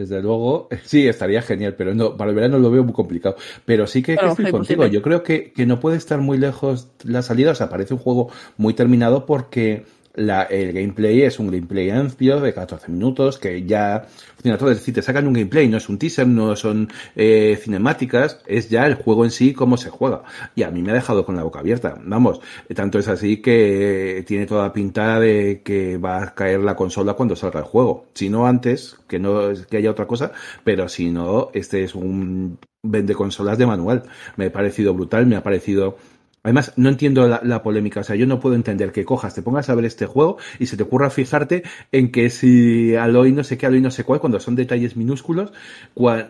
Desde luego, [LAUGHS] sí, estaría genial, pero no, para el verano lo veo muy complicado. Pero sí que, estoy contigo. Yo creo que, que, no puede estar muy lejos la salida. O sea, parece un juego muy terminado porque la, el gameplay es un gameplay amplio de 14 minutos que ya funciona todo. Es decir, te sacan un gameplay, no es un teaser, no son eh, cinemáticas, es ya el juego en sí, cómo se juega. Y a mí me ha dejado con la boca abierta. Vamos, tanto es así que tiene toda pinta de que va a caer la consola cuando salga el juego. Si no antes, que no que haya otra cosa, pero si no, este es un vende consolas de manual. Me ha parecido brutal, me ha parecido Además, no entiendo la, polémica. O sea, yo no puedo entender que cojas, te pongas a ver este juego y se te ocurra fijarte en que si Aloy no sé qué, Aloy no sé cuál, cuando son detalles minúsculos.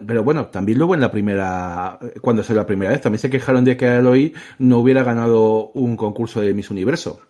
pero bueno, también luego en la primera, cuando fue la primera vez, también se quejaron de que Aloy no hubiera ganado un concurso de Miss Universo.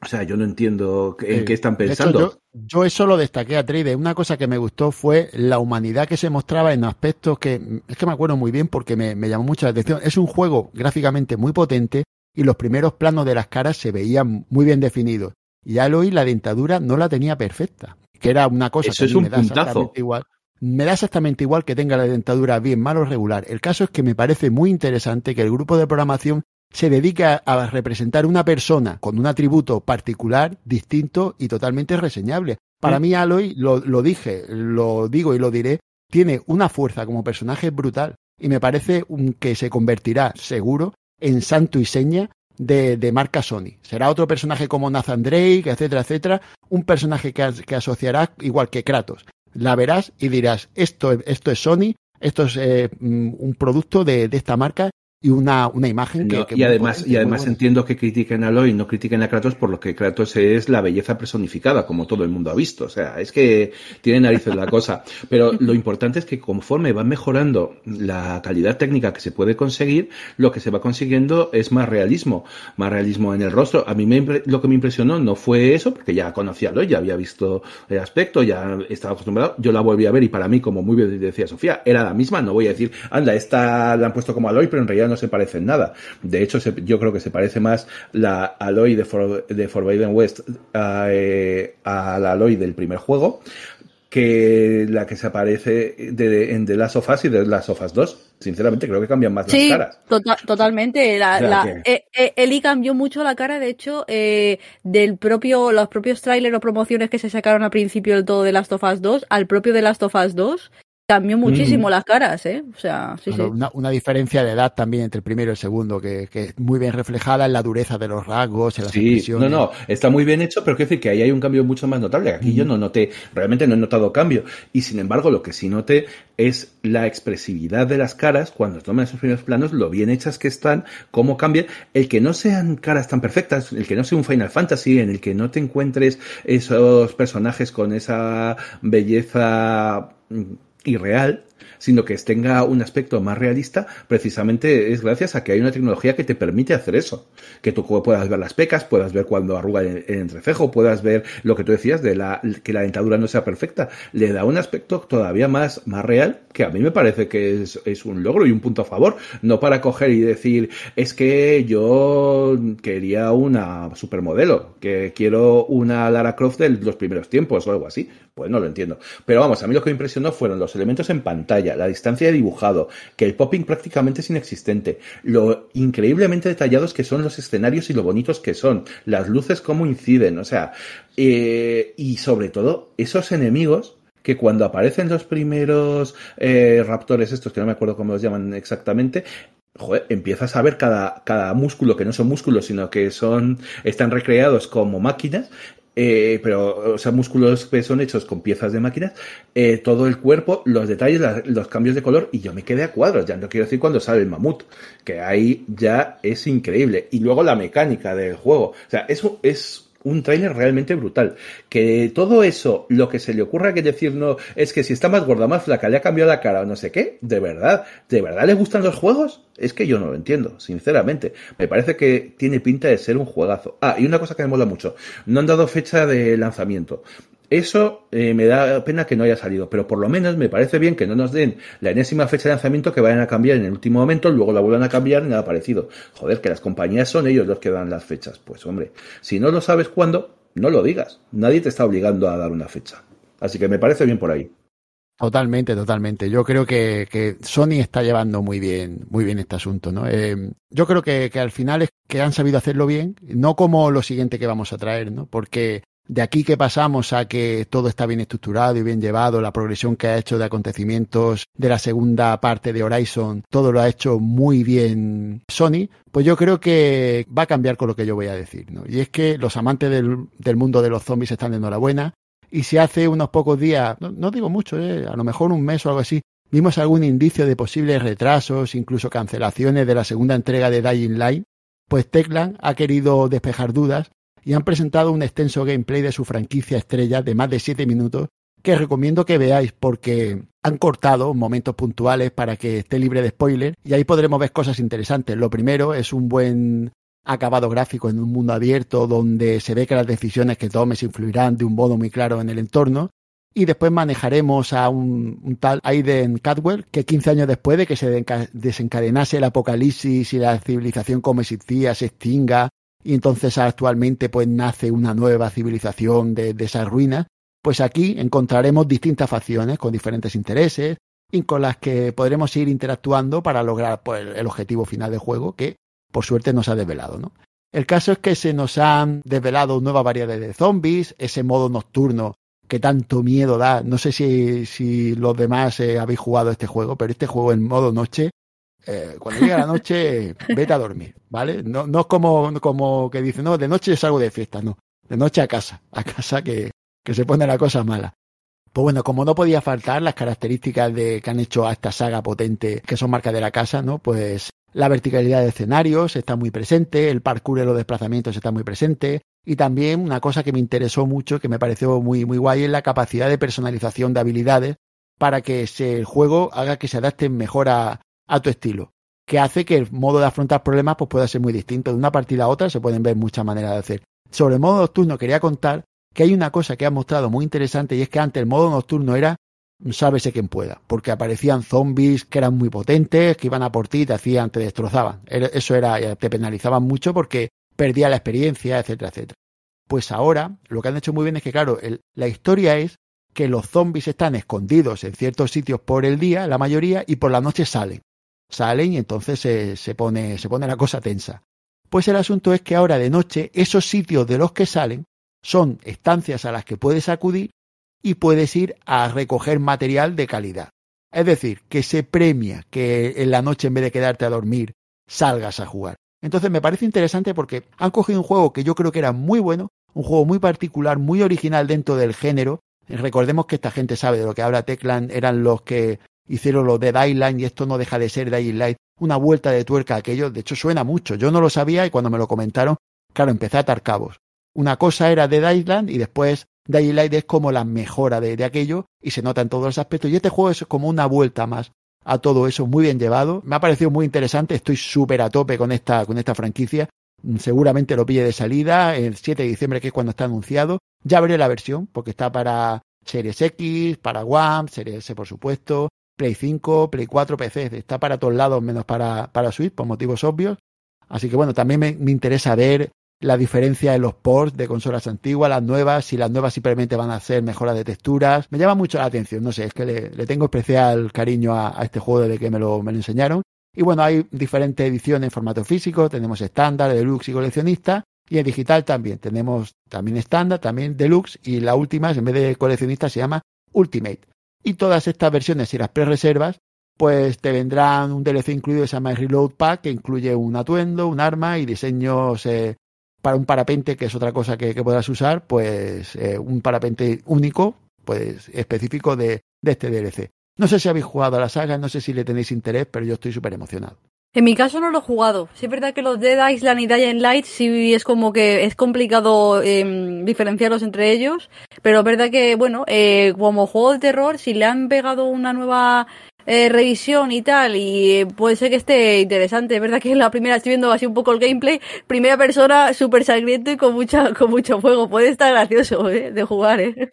O sea, yo no entiendo en qué están pensando. yo, eso lo destaqué a Trade. Una cosa que me gustó fue la humanidad que se mostraba en aspectos que es que me acuerdo muy bien porque me, me llamó mucho la atención. Es un juego gráficamente muy potente y los primeros planos de las caras se veían muy bien definidos. Y Aloy la dentadura no la tenía perfecta. que era una cosa Eso que es un me da puntazo. exactamente igual. Me da exactamente igual que tenga la dentadura bien, mal o regular. El caso es que me parece muy interesante que el grupo de programación se dedique a, representar una persona con un atributo particular, distinto y totalmente reseñable. Para Mm. mí, Aloy, lo, lo dije, lo digo y lo diré, tiene una fuerza como personaje brutal y me parece un- que se convertirá seguro en santo y seña de, de marca Sony. Será otro personaje como Nathan Drake, etcétera, etcétera, un personaje que, que asociarás igual que Kratos. La verás y dirás, esto, esto es Sony, esto es eh, mm, un producto de, de esta marca y una, una imagen que, No, que y además, y además buena. entiendo que critiquen a Aloy y no critiquen a Kratos por lo que Kratos es la belleza personificada, como todo el mundo ha visto. O sea, es que tiene narices la cosa. [LAUGHS] Pero lo importante es que conforme va mejorando la calidad técnica que se puede conseguir, lo que se va consiguiendo es más realismo. Más realismo en el rostro. A mí me, lo que me impresionó no fue eso, porque ya conocía a Aloy, ya había visto el aspecto, ya estaba acostumbrado. Yo la volví a ver y para mí, como muy bien decía Sofía, era la misma. No voy a decir, anda, esta la han puesto como Aloy, pero en realidad no se parece en nada. De hecho, se- yo creo que se parece más la Aloy de, For- de Forbidden West a, eh, a la Aloy del primer juego que la que se aparece de, en The Last of Us y The Last of Us 2. Sinceramente, creo que cambian más Sí, las caras. tota- totalmente. La, O sea la- que- eh, eh, Eli cambió mucho la cara, de hecho, eh, del propio, los propios trailers o promociones que se sacaron al principio del todo de Last of Us 2 al propio de Last of Us 2. Cambió muchísimo Mm. las caras, ¿eh? O sea, sí, Claro, sí. Una, una diferencia de edad también entre el primero y el segundo, que, que es muy bien reflejada en la dureza de los rasgos, en las Sí, no, expresiones. no, está muy bien hecho, pero quiero decir que ahí hay un cambio mucho más notable. Aquí yo no noté, realmente no he notado cambio. Y sin embargo, lo que sí noté es la expresividad de las caras cuando toman esos primeros planos, lo bien hechas que están, cómo cambian. El que no sean caras tan perfectas, el que no sea un Final Fantasy, en el que no te encuentres esos personajes con esa belleza mm, irreal, sino que tenga un aspecto más realista, precisamente es gracias a que hay una tecnología que te permite hacer eso. Que tú puedas ver las pecas, puedas ver cuando arruga el, el entrecejo, puedas ver lo que tú decías de la, que la dentadura no sea perfecta. Le da un aspecto todavía más, más real, que a mí me parece que es, es un logro y un punto a favor. No para coger y decir, es que yo quería una supermodelo, que quiero una Lara Croft de los primeros tiempos o algo así. Pues no lo entiendo. Pero vamos, a mí lo que me impresionó fueron los elementos en pantalla, la distancia de dibujado, que el popping prácticamente es inexistente, lo increíblemente detallados que son los escenarios y lo bonitos que son, las luces cómo inciden, o sea, eh, y sobre todo esos enemigos que cuando aparecen los primeros eh, raptores estos, que no me acuerdo cómo los llaman exactamente, joder, empiezas a ver cada, cada músculo, que no son músculos, sino que son, están recreados como máquinas, eh, pero, o sea, músculos que son hechos con piezas de máquinas, eh, todo el cuerpo, los detalles, los cambios de color, y yo me quedé a cuadros, ya no quiero decir cuando sale el mamut, que ahí ya es increíble. Y luego la mecánica del juego, o sea, eso es un tráiler realmente brutal. Que todo eso, lo que se le ocurra que decir no, es que si está más gorda, más flaca, le ha cambiado la cara o no sé qué, de verdad, ¿de verdad le gustan los juegos? Es que yo no lo entiendo, sinceramente. Me parece que tiene pinta de ser un juegazo. Ah, y una cosa que me mola mucho, no han dado fecha de lanzamiento. Eso eh, me da pena que no haya salido, pero por lo menos me parece bien que no nos den la enésima fecha de lanzamiento que vayan a cambiar en el último momento, luego la vuelvan a cambiar nada parecido. Joder, que las compañías son ellos los que dan las fechas. Pues hombre, si no lo sabes cuándo, no lo digas. Nadie te está obligando a dar una fecha. Así que me parece bien por ahí. Totalmente, totalmente. Yo creo que, que, Sony está llevando muy bien, muy bien este asunto, ¿no? Eh, yo creo que, que, al final es que han sabido hacerlo bien, no como lo siguiente que vamos a traer, ¿no? Porque de aquí que pasamos a que todo está bien estructurado y bien llevado, la progresión que ha hecho de acontecimientos de la segunda parte de Horizon, todo lo ha hecho muy bien Sony, pues yo creo que va a cambiar con lo que yo voy a decir, ¿no? Y es que los amantes del, mundo de los zombies están de enhorabuena. Y si hace unos pocos días, no, digo mucho, eh, a lo mejor un mes o algo así, vimos algún indicio de posibles retrasos, incluso cancelaciones de la segunda entrega de Dying Light, pues Techland ha querido despejar dudas y han presentado un extenso gameplay de su franquicia estrella de más de 7 minutos que recomiendo que veáis porque han cortado momentos puntuales para que esté libre de spoiler y ahí podremos ver cosas interesantes. Lo primero es un buen acabado gráfico en un mundo abierto donde se ve que las decisiones que tomes influirán de un modo muy claro en el entorno. Y después manejaremos a un, un tal Aiden Cadwell, que 15 años después de que se desencadenase el apocalipsis y la civilización como existía se extinga, y entonces actualmente pues nace una nueva civilización de, de esas ruinas, Pues aquí encontraremos distintas facciones con diferentes intereses y con las que podremos ir interactuando para lograr pues, el objetivo final del juego que por suerte nos ha desvelado. ¿no? El caso es que se nos han desvelado nuevas variedades de zombies, ese modo nocturno que tanto miedo da. No sé si, si los demás eh, habéis jugado este juego, pero este juego en modo noche, eh, cuando llega la noche, [LAUGHS] vete a dormir, ¿vale? No, no es como, como que dice, no, de noche salgo de fiesta, no. De noche a casa, a casa que, que se pone la cosa mala. Pues bueno, como no podía faltar las características de que han hecho a esta saga potente, que son marcas de la casa, ¿no? Pues la verticalidad de escenarios está muy presente, el parkour de los desplazamientos está muy presente, y también una cosa que me interesó mucho, que me pareció muy, muy guay, es la capacidad de personalización de habilidades para que el juego haga que se adapte mejor a, a tu estilo que hace que el modo de afrontar problemas pues, pueda ser muy distinto. De una partida a otra se pueden ver muchas maneras de hacer. Sobre el modo nocturno quería contar que hay una cosa que ha mostrado muy interesante y es que antes el modo nocturno era sábese quien pueda, porque aparecían zombies que eran muy potentes, que iban a por ti, te hacían, te destrozaban. Eso era, te penalizaban mucho porque perdía la experiencia, etcétera, etcétera. Pues ahora lo que han hecho muy bien es que, claro, la historia es que los zombies están escondidos en ciertos sitios por el día, la mayoría, y por la noche salen. Salen y entonces se, se, pone, se pone la cosa tensa. Pues el asunto es que ahora de noche esos sitios de los que salen son estancias a las que puedes acudir y puedes ir a recoger material de calidad. Es decir, que se premia que en la noche en vez de quedarte a dormir salgas a jugar. Entonces me parece interesante porque han cogido un juego que yo creo que era muy bueno, un juego muy particular, muy original dentro del género. Recordemos que esta gente sabe de lo que habla Teclan, eran los que hicieron lo de Dying y esto no deja de ser Light, una vuelta de tuerca a aquello, de hecho suena mucho, yo no lo sabía y cuando me lo comentaron, claro, empecé a atar cabos. Una cosa era de Island y después Dying Light es como la mejora de, aquello y se nota en todos los aspectos. Y este juego es como una vuelta más a todo eso, muy bien llevado. Me ha parecido muy interesante, estoy súper a tope con esta, con esta franquicia. Seguramente lo pille de salida el 7 de diciembre, que es cuando está anunciado. Ya veré la versión, porque está para Series X, para One, Series S, por supuesto, Play 5, Play 4, PC. Está para todos lados, menos para, para Switch, por motivos obvios. Así que bueno, también me interesa ver la diferencia en los ports de consolas antiguas, las nuevas, si las nuevas simplemente van a ser mejoras de texturas. Me llama mucho la atención, no sé, es que le, tengo especial cariño a, este juego desde que me lo, me lo enseñaron. Y bueno, hay diferentes ediciones en formato físico, tenemos estándar, deluxe y coleccionista. Y en digital también, tenemos también estándar, también deluxe y la última, en vez de coleccionista, se llama Ultimate. Y todas estas versiones y las pre-reservas, pues te vendrán un DLC incluido que se llama Reload Pack, que incluye un atuendo, un arma y diseños eh, para un parapente, que es otra cosa que, podrás usar, pues eh, un parapente único, pues específico de, este DLC. No sé si habéis jugado a la saga, no sé si le tenéis interés, pero yo estoy súper emocionado. En mi caso no lo he jugado. Sí es verdad que los Dead Island y Dying Light sí es como que es complicado em, diferenciarlos entre ellos, pero es verdad que, bueno, eh, como juego de terror, si le han pegado una nueva eh, revisión y tal, y eh, puede ser que esté interesante. Es verdad que la primera estoy viendo así un poco el gameplay, primera persona súper sangriento y con mucha, [LAUGHS] con mucho fuego. Puede estar gracioso ¿eh? de jugar, ¿eh?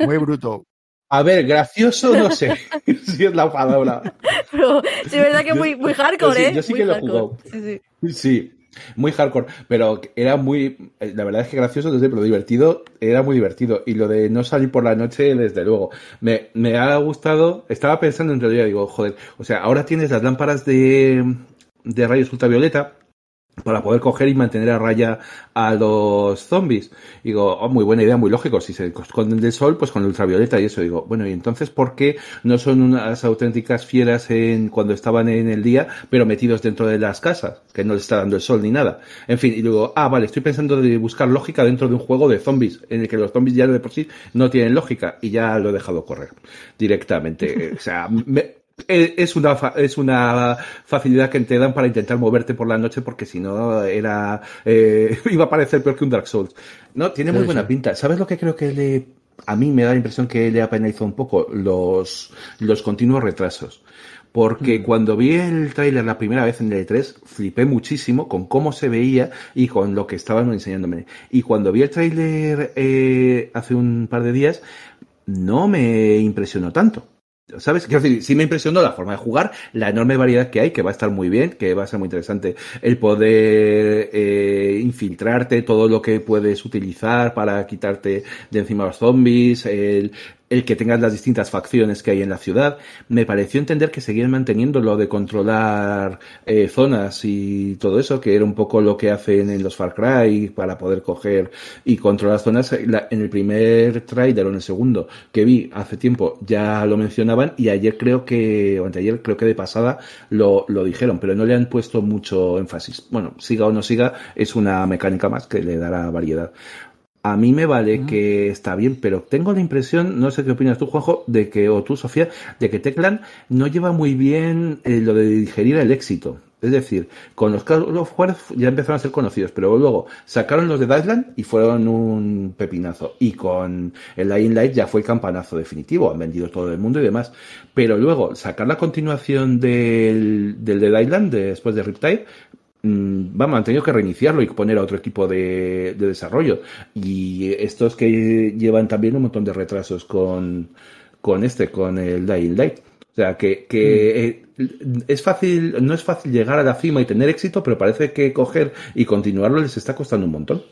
Muy bruto. A ver, gracioso no sé [LAUGHS] si es la palabra. Pero sí es verdad que muy, muy hardcore, ¿eh? Yo sí que lo he jugado. Sí, sí. sí, muy hardcore, pero era muy, eh, la verdad es que gracioso desde, pero divertido, era muy divertido. Y lo de no salir por la noche, desde luego, me, me ha gustado, estaba pensando en realidad, digo, joder, o sea, ahora tienes las lámparas de, de rayos ultravioleta, para poder coger y mantener a raya a los zombies. Digo, oh, muy buena idea, muy lógico. Si se esconden del sol, pues con ultravioleta y eso. Digo, bueno, y entonces, ¿por qué no son unas auténticas fieras en cuando estaban en el día, pero metidos dentro de las casas, que no les está dando el sol ni nada? En fin, y luego, ah, vale, estoy pensando de buscar lógica dentro de un juego de zombies, en el que los zombies ya de por sí no tienen lógica, y ya lo he dejado correr directamente. [LAUGHS] o sea, me, es una, es una facilidad que te dan para intentar moverte por la noche porque si no era eh, [LAUGHS] iba a parecer peor que un Dark Souls. No, tiene muy buena pinta. ¿Sabes lo que creo que le a mí me da la impresión que le ha penalizado un poco los, los continuos retrasos? Porque mm. cuando vi el tráiler la primera vez en el E3, flipé muchísimo con cómo se veía y con lo que estaban enseñándome. Y cuando vi el tráiler eh, hace un par de días, no me impresionó tanto ¿Sabes? Quiero decir, sí me impresionó la forma de jugar, la enorme variedad que hay, que va a estar muy bien, que va a ser muy interesante el poder eh, infiltrarte, todo lo que puedes utilizar para quitarte de encima los zombies, el, el que tengas las distintas facciones que hay en la ciudad. Me pareció entender que seguían manteniendo lo de controlar eh, zonas y todo eso, que era un poco lo que hacen en los Far Cry para poder coger y controlar zonas. en el primer trailer o en el segundo que vi hace tiempo ya lo mencionaban y ayer creo que, o anteayer creo que de pasada lo, lo dijeron, pero no le han puesto mucho énfasis. Bueno, siga o no siga, es una mecánica más que le dará variedad. A mí me vale que está bien, pero tengo la impresión, no sé qué opinas tú, Juanjo, de que, o tú, Sofía, de que Teclan no lleva muy bien eh, lo de digerir el éxito. Es decir, con los Call of ya empezaron a ser conocidos, pero luego sacaron los de Dylan y fueron un pepinazo. Y con el Lying Light ya fue el campanazo definitivo, han vendido todo el mundo y demás. Pero luego sacar la continuación del, del de Dylan después de Riptide vamos, han tenido que reiniciarlo y poner a otro equipo de, desarrollo. Y estos que llevan también un montón de retrasos con, con este, con el Dying Light. O sea, que, que mm. eh, es fácil, no es fácil llegar a la cima y tener éxito, pero parece que coger y continuarlo les está costando un montón.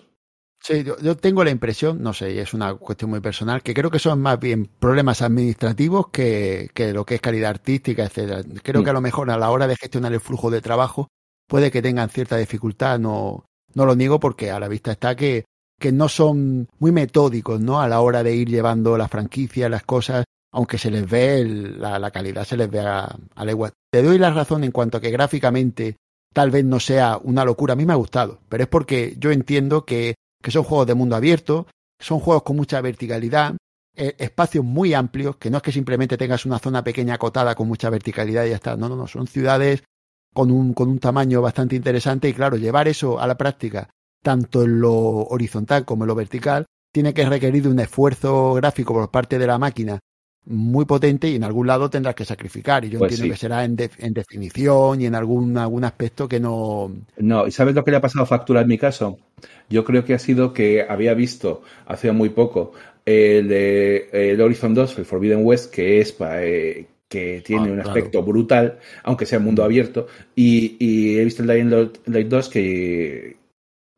Sí, yo, tengo la impresión, no sé, es una cuestión muy personal, que creo que son más bien problemas administrativos que, que lo que es calidad artística, etcétera. Creo mm. que a lo mejor a la hora de gestionar el flujo de trabajo puede que tengan cierta dificultad, no, no lo niego porque a la vista está que, que no son muy metódicos, ¿no? A la hora de ir llevando la franquicia, las cosas, aunque se les ve la, calidad, se les ve a, a legua. Te doy la razón en cuanto a que gráficamente tal vez no sea una locura. A mí me ha gustado, pero es porque yo entiendo que, que son juegos de mundo abierto, son juegos con mucha verticalidad, eh, espacios muy amplios, que no es que simplemente tengas una zona pequeña acotada con mucha verticalidad y ya está. No, no, no, son ciudades con un, con un tamaño bastante interesante y claro, llevar eso a la práctica, tanto en lo horizontal como en lo vertical, tiene que requerir un esfuerzo gráfico por parte de la máquina muy potente y en algún lado tendrás que sacrificar. Y yo pues entiendo que será en, en, definición y en algún, algún aspecto que no. No, ¿y sabes lo que le ha pasado a Factura en mi caso? Yo creo que ha sido que había visto hace muy poco el el Horizon 2, el Forbidden West, que es para, eh, que tiene ah, un aspecto brutal, aunque sea mundo abierto, y, he visto el Dying Light 2 que,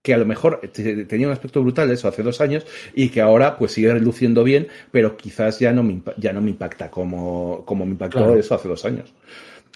que a lo mejor tenía un aspecto brutal eso hace dos años y que ahora pues sigue reluciendo bien, pero quizás ya no me, ya no me impacta como, como me impactó eso hace dos años.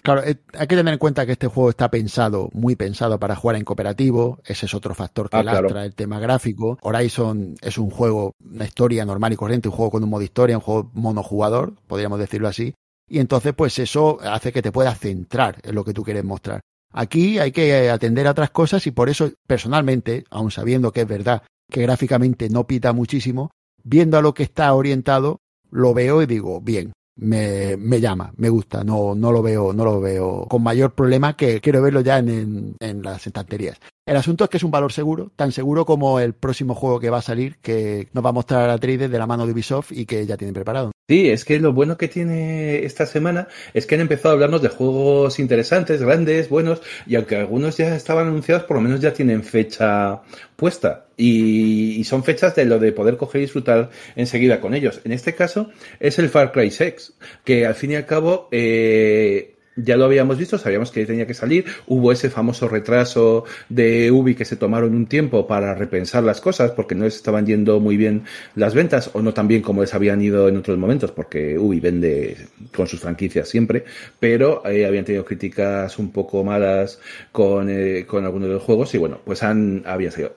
Claro, eh, hay que tener en cuenta que este juego está pensado, muy pensado para jugar en cooperativo. Ese es otro factor que ah, lastra el tema gráfico. Horizon es un juego, una historia normal y corriente, un juego con un modo historia, un juego monojugador, podríamos decirlo así y entonces pues eso hace que te puedas centrar en lo que tú quieres mostrar. Aquí hay que atender a otras cosas y por eso personalmente, aun sabiendo que es verdad que gráficamente no pita muchísimo, viendo a lo que está orientado, lo veo y digo, bien, me, me llama, me gusta, no, no lo veo, no lo veo con mayor problema que quiero verlo ya en, en, las estanterías. El asunto es que es un valor seguro, tan seguro como el próximo juego que va a salir, que nos va a mostrar a 3 de la mano de Ubisoft y que ya tienen preparado. Sí, es que lo bueno que tiene esta semana es que han empezado a hablarnos de juegos interesantes, grandes, buenos, y aunque algunos ya estaban anunciados, por lo menos ya tienen fecha puesta. Y, son fechas de lo de poder coger y disfrutar enseguida con ellos. En este caso es el Far Cry 6, que al fin y al cabo eh, ya lo habíamos visto, sabíamos que tenía que salir, hubo ese famoso retraso de Ubi que se tomaron un tiempo para repensar las cosas porque no les estaban yendo muy bien las ventas o no tan bien como les habían ido en otros momentos porque Ubi vende con sus franquicias siempre, pero eh, habían tenido críticas un poco malas con, eh, con algunos de los juegos y bueno, pues han, había salido.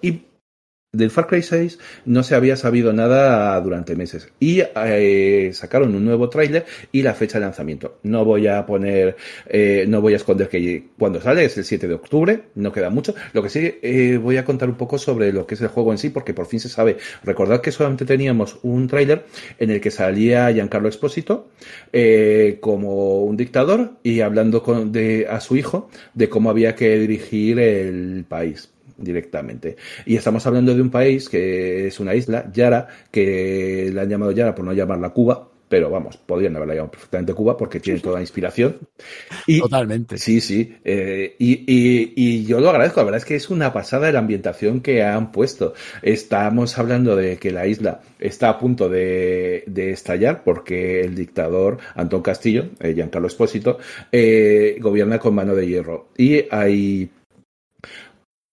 Del Far Cry 6 no se había sabido nada durante meses y eh, sacaron un nuevo tráiler y la fecha de lanzamiento. No voy a poner, eh, no voy a esconder que cuando sale es el 7 de octubre, no queda mucho. Lo que sí eh, voy a contar un poco sobre lo que es el juego en sí porque por fin se sabe. Recordad que solamente teníamos un tráiler en el que salía Giancarlo Espósito como un dictador y hablando con, de, a su hijo de cómo había que dirigir el país directamente. Y estamos hablando de un país que es una isla, Yara, que la han llamado Yara por no llamarla Cuba, pero vamos, podrían haberla llamado perfectamente Cuba porque tiene toda la inspiración. Y, Totalmente. Sí, sí. Eh, y, yo lo agradezco. La verdad es que es una pasada la ambientación que han puesto. Estamos hablando de que la isla está a punto de, estallar porque el dictador Antón Castillo, eh, Giancarlo Espósito, eh, gobierna con mano de hierro. Y hay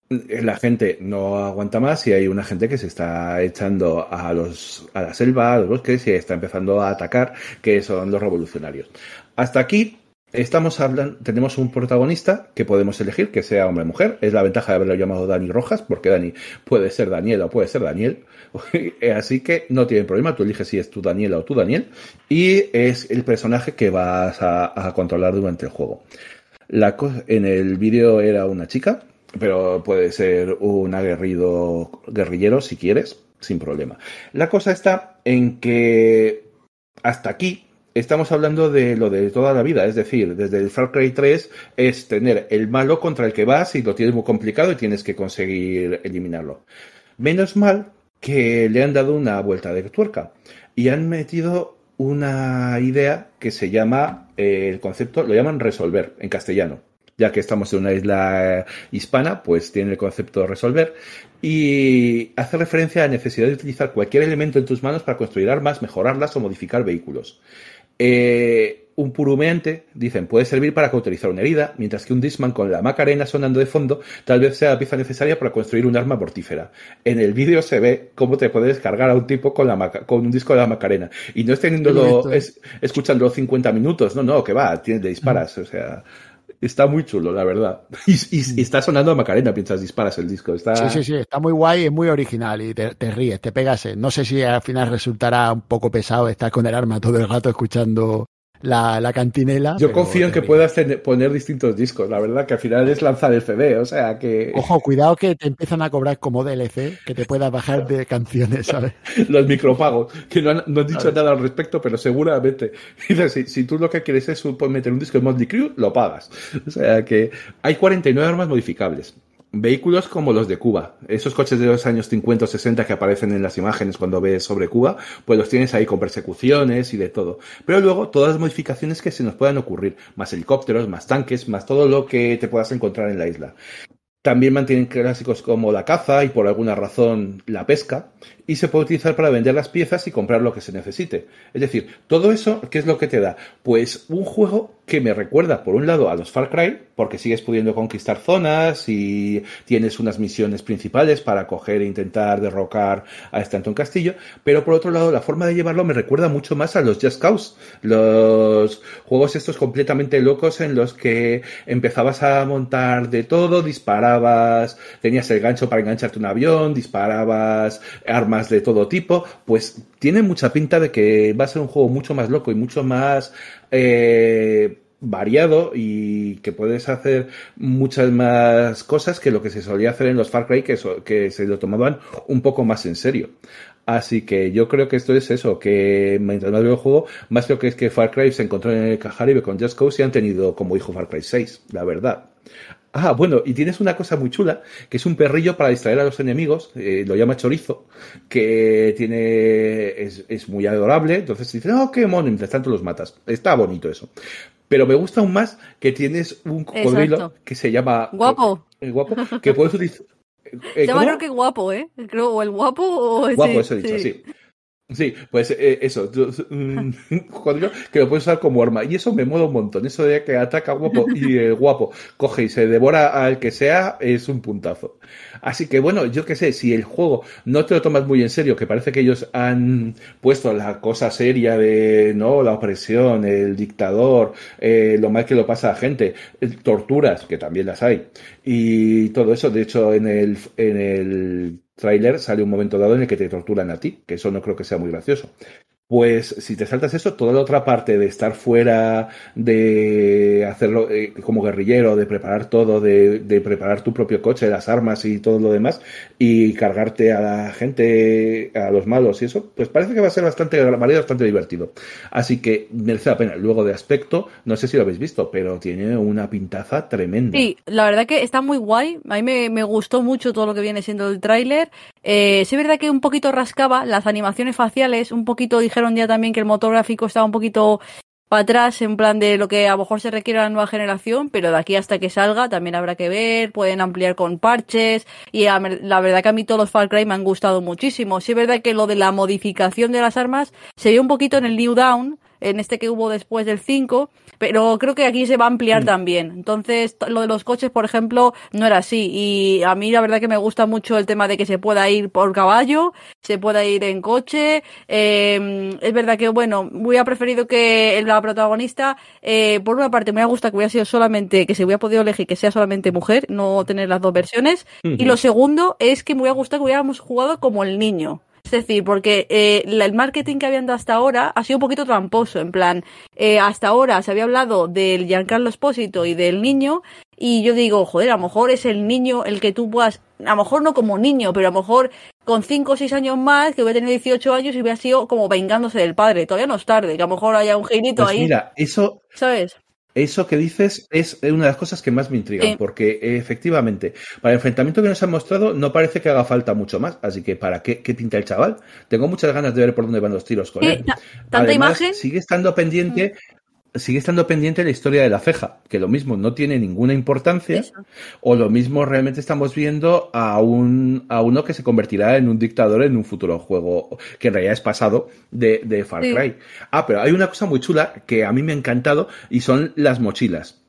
la gente no aguanta más y hay una gente que se está echando a los a la selva, a los bosques y está empezando a atacar, que son los revolucionarios. Hasta aquí estamos hablando, tenemos un protagonista que podemos elegir, que sea hombre o mujer. Es la ventaja de haberlo llamado Dani Rojas, porque Dani puede ser Daniel o puede ser Daniel. [LAUGHS] Así que no tiene problema, tú eliges si es tú Daniela o tú Daniel. Y es el personaje que vas a, controlar durante el juego. La en el vídeo era una chica, pero puede ser un aguerrido guerrillero si quieres, sin problema. La cosa está en que hasta aquí estamos hablando de lo de toda la vida, es decir, desde el Far Cry 3 es tener el malo contra el que vas y lo tienes muy complicado y tienes que conseguir eliminarlo. Menos mal que le han dado una vuelta de tuerca y han metido una idea que se llama, eh, el concepto, lo llaman resolver en castellano ya que estamos en una isla hispana, pues tiene el concepto de resolver y hace referencia a la necesidad de utilizar cualquier elemento en tus manos para construir armas, mejorarlas o modificar vehículos. Eh, un purumeante, dicen, puede servir para cauterizar una herida, mientras que un Disman con la Macarena sonando de fondo tal vez sea la pieza necesaria para construir un arma mortífera. En el vídeo se ve cómo te puedes cargar a un tipo con, la con un disco de la Macarena. Y no es teniéndolo, es, escuchándolo 50 minutos, no, no, que va, tienes, de disparas, o sea, Está muy chulo, la verdad. [LAUGHS] Y, está sonando a Macarena mientras disparas el disco. Está... Sí, sí, sí, está muy guay, es muy original y te, ríes, te pegas. No sé si al final resultará un poco pesado estar con el arma todo el rato escuchando la, la cantinela. Yo confío en que puedas poner distintos discos. La verdad que al final es lanzar el CD, o sea que. Ojo, cuidado que te empiezan a cobrar como DLC, que te puedas bajar de [LAUGHS] canciones, ¿sabes? [LAUGHS] Los micropagos, que no han, no dicho nada al respecto, pero seguramente. [LAUGHS] Si, si tú lo que quieres es meter un disco de Motley Crue, lo pagas. O sea que hay 49 armas modificables vehículos como los de Cuba. Esos coches de los años 50 o 60 que aparecen en las imágenes cuando ves sobre Cuba, pues los tienes ahí con persecuciones y de todo. Pero luego todas las modificaciones que se nos puedan ocurrir, más helicópteros, más tanques, más todo lo que te puedas encontrar en la isla. También mantienen clásicos como la caza y por alguna razón la pesca y se puede utilizar para vender las piezas y comprar lo que se necesite. Es decir, todo eso, ¿qué es lo que te da? Pues un juego que me recuerda, por un lado, a los Far Cry, porque sigues pudiendo conquistar zonas y tienes unas misiones principales para coger e intentar derrocar a este Castillo, pero por otro lado, la forma de llevarlo me recuerda mucho más a los Just Cause, los juegos estos completamente locos en los que empezabas a montar de todo, disparabas, tenías el gancho para engancharte un avión, disparabas armas de todo tipo, pues tiene mucha pinta de que va a ser un juego mucho más loco y mucho más eh, variado y que puedes hacer muchas más cosas que lo que se solía hacer en los Far Cry, que, se lo tomaban un poco más en serio. Así que yo creo que esto es eso, que mientras más veo el juego, más creo que es que Far Cry se encontró en el Cajaribe con Just Cause y han tenido como hijo Far Cry 6, la verdad. Ah, bueno, y tienes una cosa muy chula, que es un perrillo para distraer a los enemigos, eh, lo llama chorizo, que tiene es, muy adorable, entonces dices, oh, qué mono, mientras tanto los matas. Está bonito eso. Pero me gusta aún más que tienes un cocodrilo que se llama... Guapo. El, guapo, que puedes [LAUGHS] utilizar... se llama creo que guapo, ¿eh? Creo, o el guapo o... Guapo, eso he dicho, sí. Sí, pues eh, eso, mm, [LAUGHS] que lo puedes usar como arma. Y eso me mola un montón. Eso de que ataca guapo y el [LAUGHS] guapo coge y se devora al que sea, es un puntazo. Así que bueno, yo qué sé, si el juego no te lo tomas muy en serio, que parece que ellos han puesto la cosa seria de no la opresión, el dictador, eh, lo mal que lo pasa a la gente, eh, torturas, que también las hay, y todo eso, de hecho, en el, en el tráiler sale un momento dado en el que te torturan a ti, que eso no creo que sea muy gracioso. Pues si te saltas eso, toda la otra parte de estar fuera, de hacerlo eh, como guerrillero, de preparar todo, de, preparar tu propio coche, las armas y todo lo demás, y cargarte a la gente, a los malos y eso, pues parece que va a ser bastante bastante divertido. Así que merece la pena. Luego de aspecto, no sé si lo habéis visto, pero tiene una pintaza tremenda. Sí, la verdad que está muy guay. A mí me, me gustó mucho todo lo que viene siendo el tráiler. Eh, sí es verdad que un poquito rascaba las animaciones faciales, un poquito dijeron ya también que el motor gráfico estaba un poquito para atrás en plan de lo que a lo mejor se requiere a la nueva generación, pero de aquí hasta que salga también habrá que ver, pueden ampliar con parches y la verdad que a mí todos los Far Cry me han gustado muchísimo. Sí es verdad que lo de la modificación de las armas se vio un poquito en el New Down, en este que hubo después del 5, pero creo que aquí se va a ampliar mm. también. Entonces, lo de los coches, por ejemplo, no era así. Y a mí la verdad que me gusta mucho el tema de que se pueda ir por caballo, se pueda ir en coche. Eh, es verdad que, bueno, hubiera preferido que la protagonista, eh, por una parte, me gusta que hubiera sido solamente, que se hubiera podido elegir que sea solamente mujer, no tener las dos versiones. Y lo segundo es que me hubiera gustado que hubiéramos jugado como el niño. Es decir, porque eh, el marketing que habían dado hasta ahora ha sido un poquito tramposo. En plan, eh, hasta ahora se había hablado del Giancarlo Espósito y del niño, y yo digo, joder, a lo mejor es el niño el que tú puedas, a lo mejor no como niño, pero a lo mejor con 5 o 6 años más, que hubiera tenido 18 años y hubiera sido como vengándose del padre. Todavía no es tarde, que a lo mejor haya un girito pues ahí. Mira, eso. ¿Sabes? Eso que dices es una de las cosas que más me intrigan, porque efectivamente, para el enfrentamiento que nos han mostrado, no parece que haga falta mucho más. Así que, ¿para qué, qué pinta el chaval? Tengo muchas ganas de ver por dónde van los tiros con él. ¿Tanta imagen? Sigue estando pendiente sigue estando pendiente la historia de la ceja, que lo mismo no tiene ninguna importancia, o lo mismo realmente estamos viendo a, un, a uno que se convertirá en un dictador en un futuro juego, que en realidad es pasado de, Far Cry. Ah, pero hay una cosa muy chula que a mí me ha encantado y son las mochilas.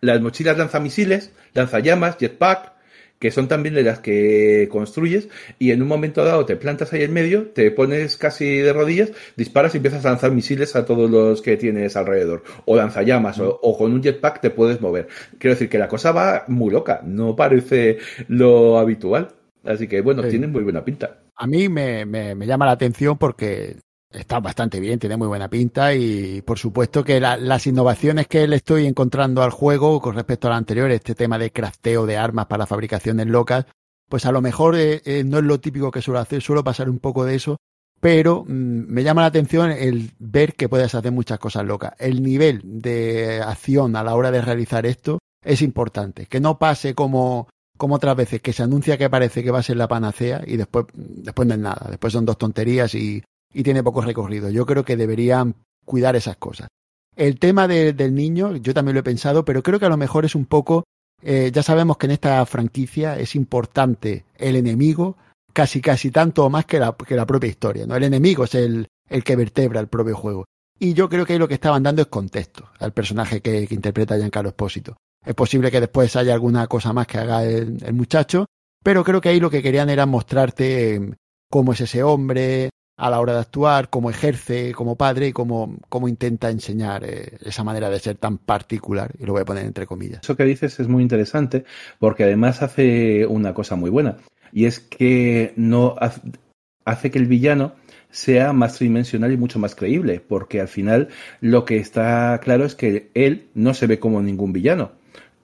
Las mochilas lanzamisiles, lanzallamas, jetpack, que son también de las que construyes y en un momento dado te plantas ahí en medio, te pones casi de rodillas, disparas y empiezas a lanzar misiles a todos los que tienes alrededor, o lanzallamas, o, o, con un jetpack te puedes mover. Quiero decir que la cosa va muy loca, no parece lo habitual. Así que bueno, tiene muy buena pinta. A mí me, me, me llama la atención porque está bastante bien, tiene muy buena pinta y por supuesto que las innovaciones que le estoy encontrando al juego con respecto al anterior, este tema de crafteo de armas para fabricaciones locas, pues a lo mejor eh, eh, no es lo típico que suelo hacer, suelo pasar un poco de eso, pero mm, me llama la atención el ver que puedes hacer muchas cosas locas. El nivel de acción a la hora de realizar esto es importante, que no pase como como otras veces que se anuncia que parece que va a ser la panacea y después después no es nada, después son dos tonterías y y tiene poco recorrido. Yo creo que deberían cuidar esas cosas. El tema del niño, yo también lo he pensado, pero creo que a lo mejor es un poco, eh, ya sabemos que en esta franquicia es importante el enemigo, casi casi tanto o más que la, que la propia historia. ¿no? El enemigo es el, el que vertebra el propio juego. Y yo creo que ahí lo que estaban dando es contexto al personaje que, que interpreta Giancarlo Espósito. Es posible que después haya alguna cosa más que haga el, muchacho, pero creo que ahí lo que querían era mostrarte eh, cómo es ese hombre, a la hora de actuar, cómo ejerce como padre y cómo, cómo intenta enseñar eh, esa manera de ser tan particular, y lo voy a poner entre comillas. Eso que dices es muy interesante porque además hace una cosa muy buena y es que no hace que el villano sea más tridimensional y mucho más creíble, porque al final lo que está claro es que él no se ve como ningún villano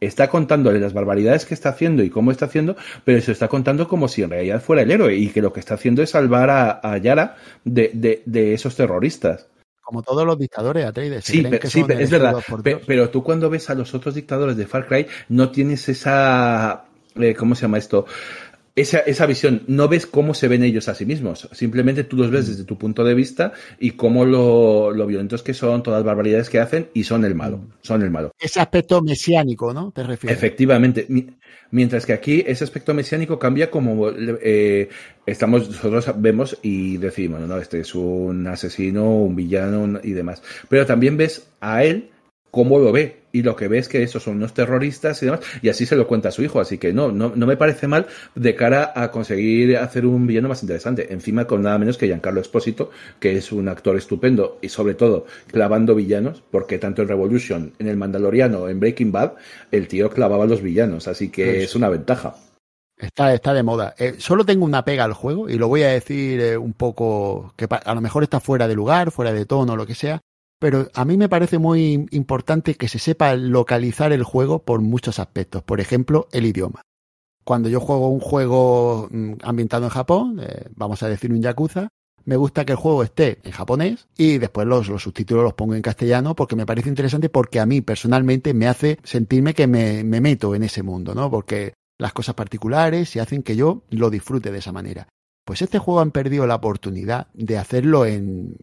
está contándole las barbaridades que está haciendo y cómo está haciendo, pero se está contando como si en realidad fuera el héroe y que lo que está haciendo es salvar a, Yara de, de, esos terroristas. Como todos los dictadores, Atreides. Sí, sí es verdad. Pero, tú cuando ves a los otros dictadores de Far Cry no tienes esa... Eh, ¿Cómo se llama esto? Esa, esa visión, no ves cómo se ven ellos a sí mismos, simplemente tú los ves mm. desde tu punto de vista y cómo lo, lo violentos que son, todas las barbaridades que hacen y son el malo, mm. son el malo. Ese aspecto mesiánico, ¿no? Te refieres. Efectivamente. Mientras que aquí ese aspecto mesiánico cambia como eh, estamos, nosotros vemos y decimos, no, este es un asesino, un villano y demás. Pero también ves a él cómo lo ve. Y lo que ve es que esos son unos terroristas y demás, y así se lo cuenta a su hijo. Así que no, no, no me parece mal de cara a conseguir hacer un villano más interesante. Encima con nada menos que Giancarlo Espósito, que es un actor estupendo y sobre todo clavando villanos, porque tanto en Revolution, en El Mandaloriano, en Breaking Bad, el tío clavaba los villanos. Así que es una ventaja. Está, está de moda. Eh, solo tengo una pega al juego y lo voy a decir eh, un poco que a lo mejor está fuera de lugar, fuera de tono, lo que sea, pero a mí me parece muy importante que se sepa localizar el juego por muchos aspectos. Por ejemplo, el idioma. Cuando yo juego un juego mm, ambientado en Japón, eh, vamos a decir un Yakuza, me gusta que el juego esté en japonés y después los, subtítulos los pongo en castellano porque me parece interesante porque a mí personalmente me hace sentirme que me, me meto en ese mundo, ¿no? Porque las cosas particulares y hacen que yo lo disfrute de esa manera. Pues este juego han perdido la oportunidad de hacerlo en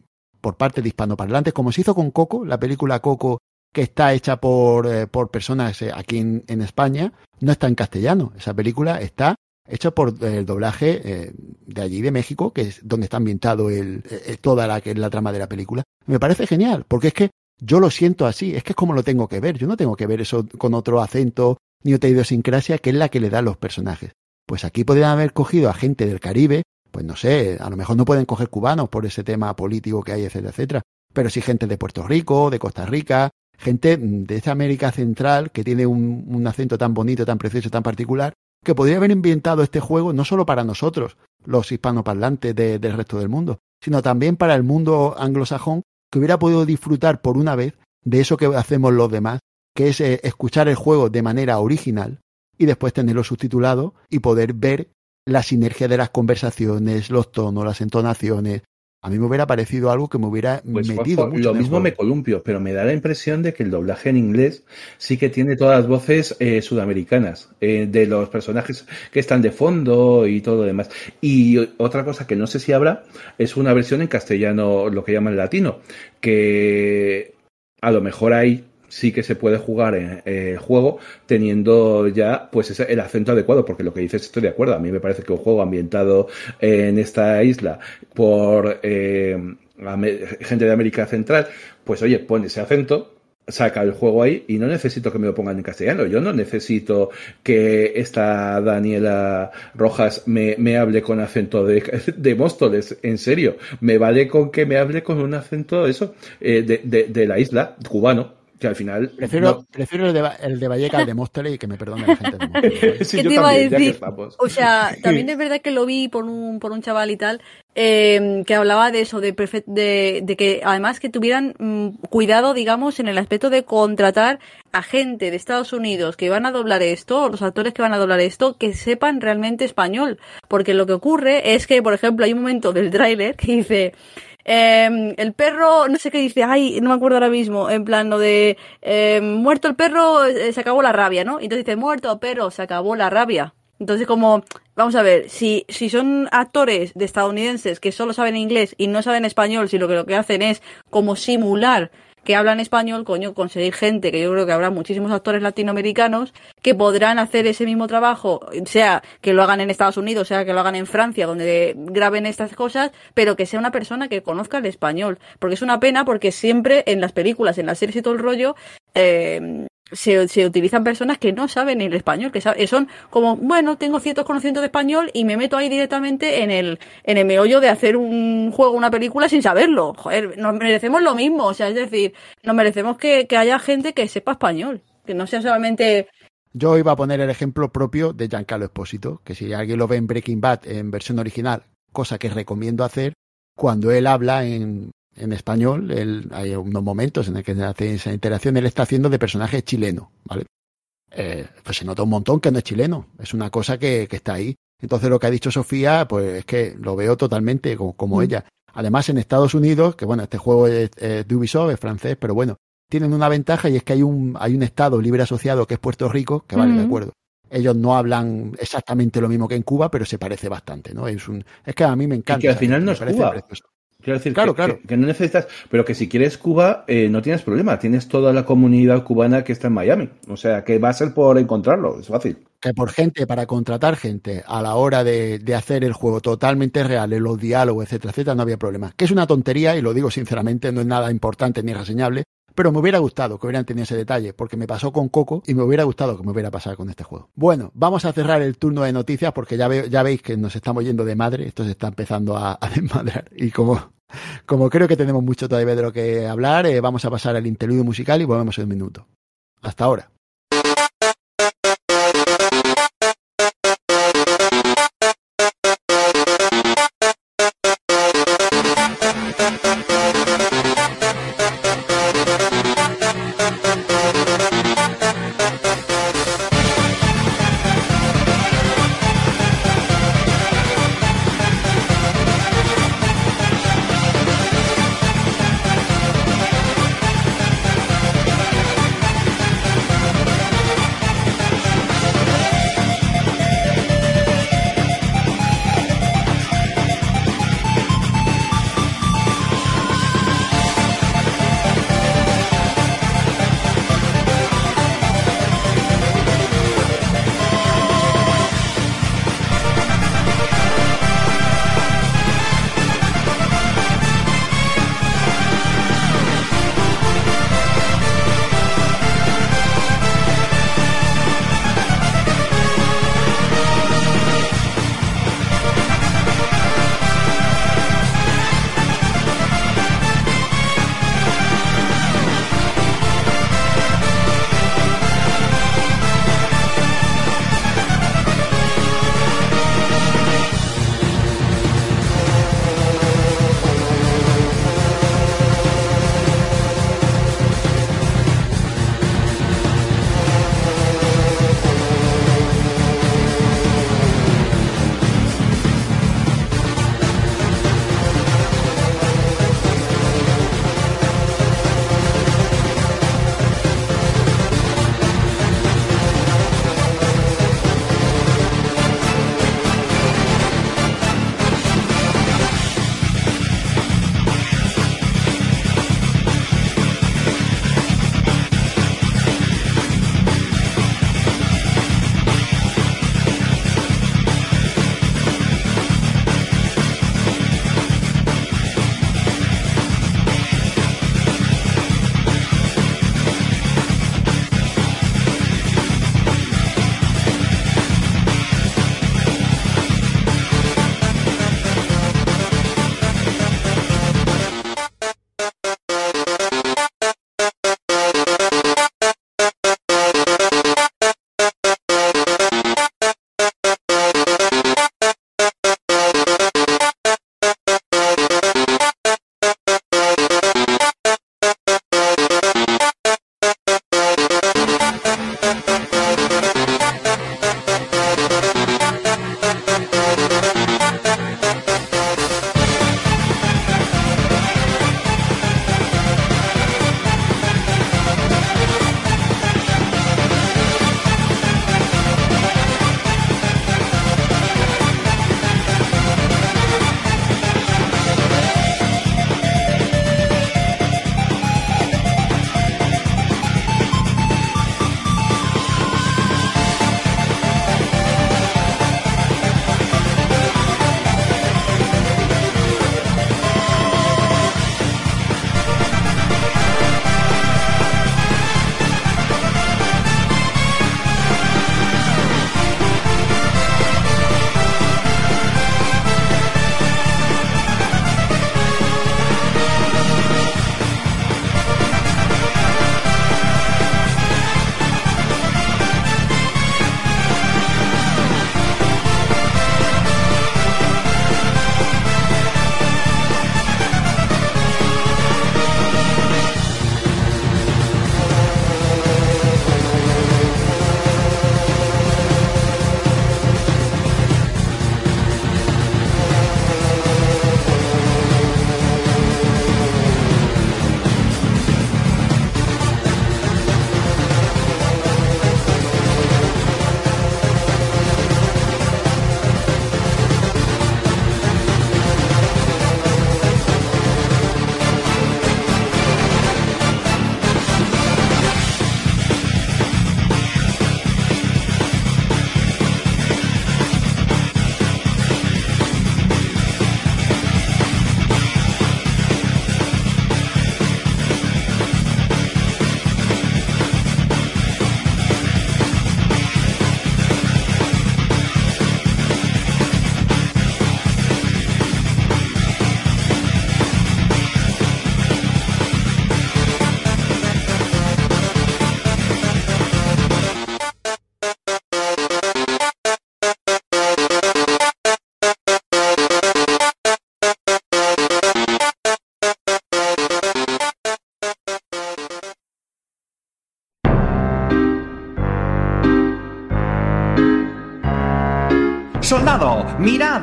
por parte de hispanoparlantes, como se hizo con Coco, la película Coco que está hecha por, eh, por personas eh, aquí en, España, no está en castellano. Esa película está hecha por el doblaje eh, de allí de México, que es donde está ambientado el, toda la, la trama de la película. Me parece genial, porque es que yo lo siento así, es que es como lo tengo que ver. Yo no tengo que ver eso con otro acento ni otra idiosincrasia que es la que le da a los personajes. Pues aquí podrían haber cogido a gente del Caribe, pues no sé, a lo mejor no pueden coger cubanos por ese tema político que hay, etcétera, etcétera, pero sí gente de Puerto Rico, de Costa Rica, gente de esta América Central que tiene un, acento tan bonito, tan precioso, tan particular, que podría haber inventado este juego no solo para nosotros, los hispanoparlantes de, del resto del mundo, sino también para el mundo anglosajón que hubiera podido disfrutar por una vez de eso que hacemos los demás, que es eh, escuchar el juego de manera original y después tenerlo subtitulado y poder ver la sinergia de las conversaciones, los tonos, las entonaciones, a mí me hubiera parecido algo que me hubiera pues, metido mucho. Lo mismo me columpio, pero me da la impresión de que el doblaje en inglés sí que tiene todas las voces eh, sudamericanas, eh, de los personajes que están de fondo y todo lo demás. Y otra cosa que no sé si habrá es una versión en castellano, lo que llaman latino, que a lo mejor hay sí que se puede jugar en eh, el juego teniendo ya pues ese, el acento adecuado, porque lo que dices estoy de acuerdo. A mí me parece que un juego ambientado en esta isla por eh, gente de América Central, pues oye, pone ese acento, saca el juego ahí y no necesito que me lo pongan en castellano. Yo no necesito que esta Daniela Rojas me, me hable con acento de, de, Móstoles. En serio, me vale con que me hable con un acento eso eh, de, de, de la isla cubano que al final. Prefiero, prefiero el, de, el de Valleca al de Móstoles y que me perdone la gente de Móstoles. [LAUGHS] sí, ¿Qué te iba a decir? O sea, [LAUGHS] también es verdad que lo vi por un, por un chaval y tal, eh, que hablaba de eso, de, de, de, que además que tuvieran mmm, cuidado, digamos, en el aspecto de contratar a gente de Estados Unidos que van a doblar esto, los actores que van a doblar esto, que sepan realmente español. Porque lo que ocurre es que, por ejemplo, hay un momento del tráiler que dice eh, el perro, no sé qué dice, ay, no me acuerdo ahora mismo, en plan lo de eh, muerto el perro, eh, se acabó la rabia, ¿no? Entonces dice, muerto perro, se acabó la rabia. Entonces como, vamos a ver, si, si son actores de estadounidenses que solo saben inglés y no saben español, si lo que lo que hacen es como simular que hablan español, coño, conseguir gente, que yo creo que habrá muchísimos actores latinoamericanos que podrán hacer ese mismo trabajo, sea que lo hagan en Estados Unidos, sea que lo hagan en Francia, donde graben estas cosas, pero que sea una persona que conozca el español. Porque es una pena porque siempre en las películas, en las series y todo el rollo, eh, se, utilizan personas que no saben el español, que saben, son como, bueno, tengo ciertos conocimientos de español y me meto ahí directamente en el, en el meollo de hacer un juego, una película sin saberlo. Joder, nos merecemos lo mismo, o sea, es decir, nos merecemos que, que haya gente que sepa español, que no sea solamente yo iba a poner el ejemplo propio de Giancarlo Espósito, que si alguien lo ve en Breaking Bad en versión original, cosa que recomiendo hacer, cuando él habla en, en español, él, hay unos momentos en el que hace esa interacción, él está haciendo de personaje chileno, ¿vale? Eh, pues se nota un montón que no es chileno, es una cosa que, que, está ahí. Entonces lo que ha dicho Sofía, pues es que lo veo totalmente como, como mm. ella. Además en Estados Unidos, que bueno, este juego es, es de Ubisoft, es francés, pero bueno, tienen una ventaja y es que hay un, hay un estado libre asociado que es Puerto Rico, que vale, mm. de acuerdo. Ellos no hablan exactamente lo mismo que en Cuba, pero se parece bastante, ¿no? Es un, es que a mí me encanta. Y que al final no es Cuba. Precioso. Quiero decir claro, que, claro. Que, que, no necesitas, pero que si quieres Cuba, eh, no tienes problema. Tienes toda la comunidad cubana que está en Miami. O sea, que va a ser por encontrarlo. Es fácil. Que por gente, para contratar gente a la hora de, de hacer el juego totalmente real, en los diálogos, etcétera, etcétera, no había problema. Que es una tontería, y lo digo sinceramente, no es nada importante ni reseñable, pero me hubiera gustado que hubieran tenido ese detalle, porque me pasó con Coco y me hubiera gustado que me hubiera pasado con este juego. Bueno, vamos a cerrar el turno de noticias porque ya, ve, ya veis que nos estamos yendo de madre, esto se está empezando a, a [LAUGHS] desmadrar y como como creo que tenemos mucho todavía de lo que hablar, eh, vamos a pasar al interludio musical y volvemos en un minuto. Hasta ahora.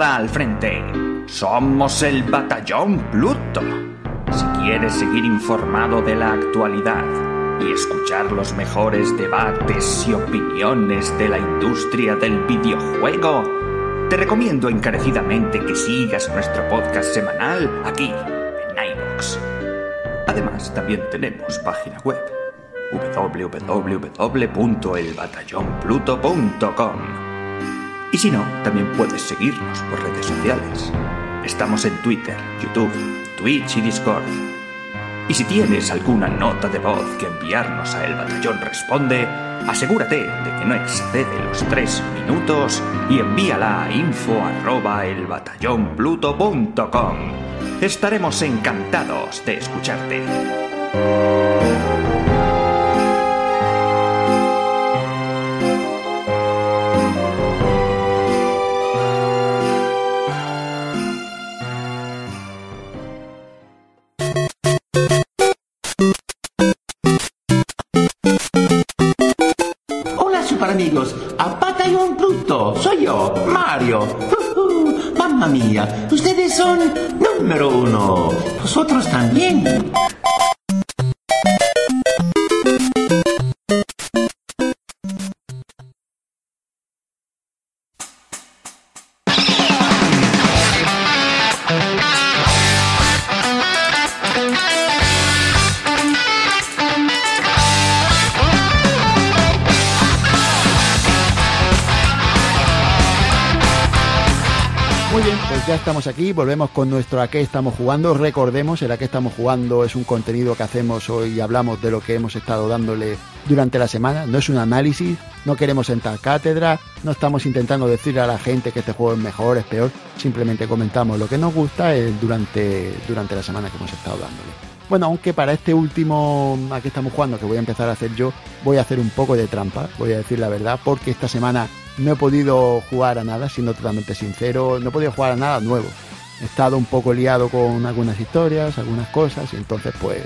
Al frente. Somos el Batallón Pluto. Si quieres seguir informado de la actualidad y escuchar los mejores debates y opiniones de la industria del videojuego, te recomiendo encarecidamente que sigas nuestro podcast semanal aquí, en iVoox. Además, también tenemos página web www.elbatallonpluto.com. Y si no, también puedes seguirnos por redes sociales. Estamos en Twitter, YouTube, Twitch y Discord. Y si tienes alguna nota de voz que enviarnos a El Batallón Responde, asegúrate de que no excede los tres minutos y envíala a info arroba elbatallonpluto.com. Estaremos encantados de escucharte. Volvemos con nuestro a qué estamos jugando. Recordemos, el a qué estamos jugando es un contenido que hacemos hoy y hablamos de lo que hemos estado dándole durante la semana. No es un análisis, no queremos sentar cátedra, no estamos intentando decirle a la gente que este juego es mejor, es peor, simplemente comentamos lo que nos gusta eh, durante, durante la semana que hemos estado dándole. Bueno, aunque para este último a qué estamos jugando, que voy a empezar a hacer yo, voy a hacer un poco de trampa, voy a decir la verdad, porque esta semana no he podido jugar a nada, siendo totalmente sincero, no he podido jugar a nada nuevo. He estado un poco liado con algunas historias, algunas cosas, y entonces pues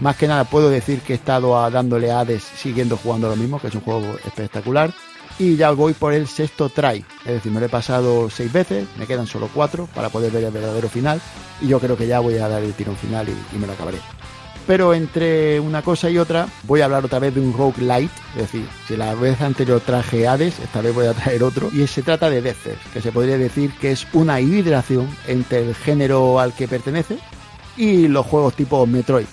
más que nada puedo decir que he estado a- dándole a Hades siguiendo jugando lo mismo, que es un juego espectacular. Y ya voy por el sexto try, es decir, me lo he pasado seis veces, me quedan solo cuatro para poder ver el verdadero final. Y yo creo que ya voy a dar el tirón final y me lo acabaré. Pero entre una cosa y otra, voy a hablar otra vez de un roguelite. Es decir, si la vez anterior traje Hades, esta vez voy a traer otro. Y se trata de Death que se podría decir que es una hibridación entre el género al que pertenece y los juegos tipo Metroid.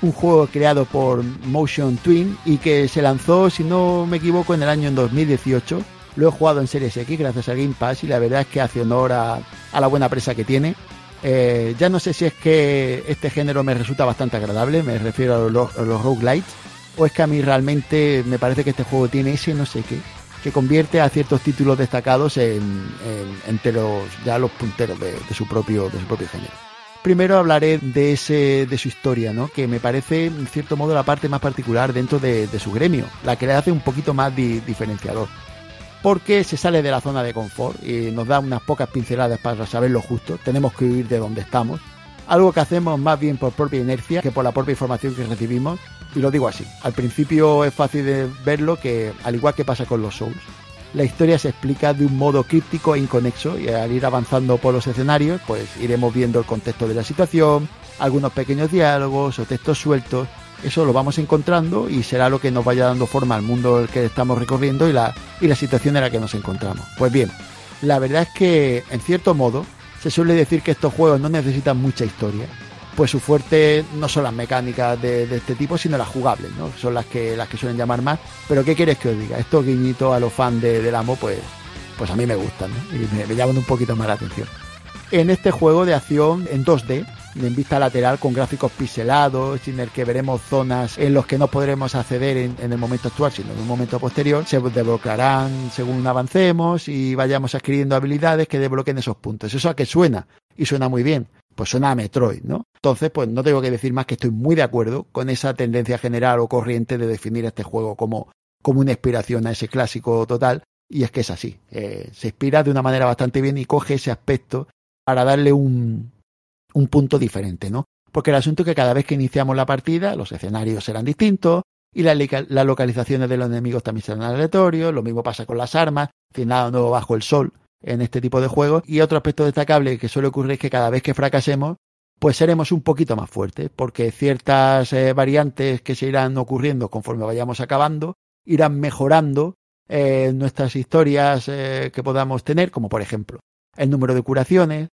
Un juego creado por Motion Twin y que se lanzó, si no me equivoco, en el año 2018. Lo he jugado en Series X gracias a Game Pass y la verdad es que hace honor a la buena presa que tiene. Eh, ya no sé si es que este género me resulta bastante agradable, me refiero a los, a los roguelites, o es que a mí realmente me parece que este juego tiene ese no sé qué, que convierte a ciertos títulos destacados en, en- entre los, ya los punteros de, su propio, de su propio género. Primero hablaré de ese, de su historia, ¿no? que me parece en cierto modo la parte más particular dentro de, de su gremio, la que le hace un poquito más di- diferenciador porque se sale de la zona de confort y nos da unas pocas pinceladas para saber lo justo. Tenemos que huir de donde estamos. Algo que hacemos más bien por propia inercia que por la propia información que recibimos. Y lo digo así. Al principio es fácil de verlo que, al igual que pasa con los Souls, la historia se explica de un modo críptico e inconexo y al ir avanzando por los escenarios, pues iremos viendo el contexto de la situación, algunos pequeños diálogos o textos sueltos. Eso lo vamos encontrando y será lo que nos vaya dando forma al mundo el que estamos recorriendo y la, y la situación en la que nos encontramos. Pues bien, la verdad es que, en cierto modo, se suele decir que estos juegos no necesitan mucha historia, pues su fuerte no son las mecánicas de, este tipo, sino las jugables, ¿no? Son las que, las que suelen llamar más. Pero ¿qué quieres que os diga? Estos guiñitos a los fans de, del amo, pues, pues a mí me gustan, ¿no? Y me, me llaman un poquito más la atención. En este juego de acción en 2D, en vista lateral con gráficos pixelados, en el que veremos zonas en los que no podremos acceder en, el momento actual, sino en un momento posterior, se desbloquearán según avancemos y vayamos adquiriendo habilidades que desbloqueen esos puntos. ¿Eso a qué suena? Y suena muy bien. Pues suena a Metroid, ¿no? Entonces, pues no tengo que decir más que estoy muy de acuerdo con esa tendencia general o corriente de definir este juego como, como una inspiración a ese clásico total. Y es que es así. Eh, se inspira de una manera bastante bien y coge ese aspecto para darle un, un punto diferente, ¿no? Porque el asunto es que cada vez que iniciamos la partida, los escenarios serán distintos y las localizaciones de los enemigos también serán aleatorios. Lo mismo pasa con las armas, sin nada nuevo bajo el sol. en este tipo de juegos. Y otro aspecto destacable que suele ocurrir es que cada vez que fracasemos, pues seremos un poquito más fuertes, porque ciertas eh, variantes que se irán ocurriendo conforme vayamos acabando irán mejorando eh, nuestras historias eh, que podamos tener, como por ejemplo el número de curaciones,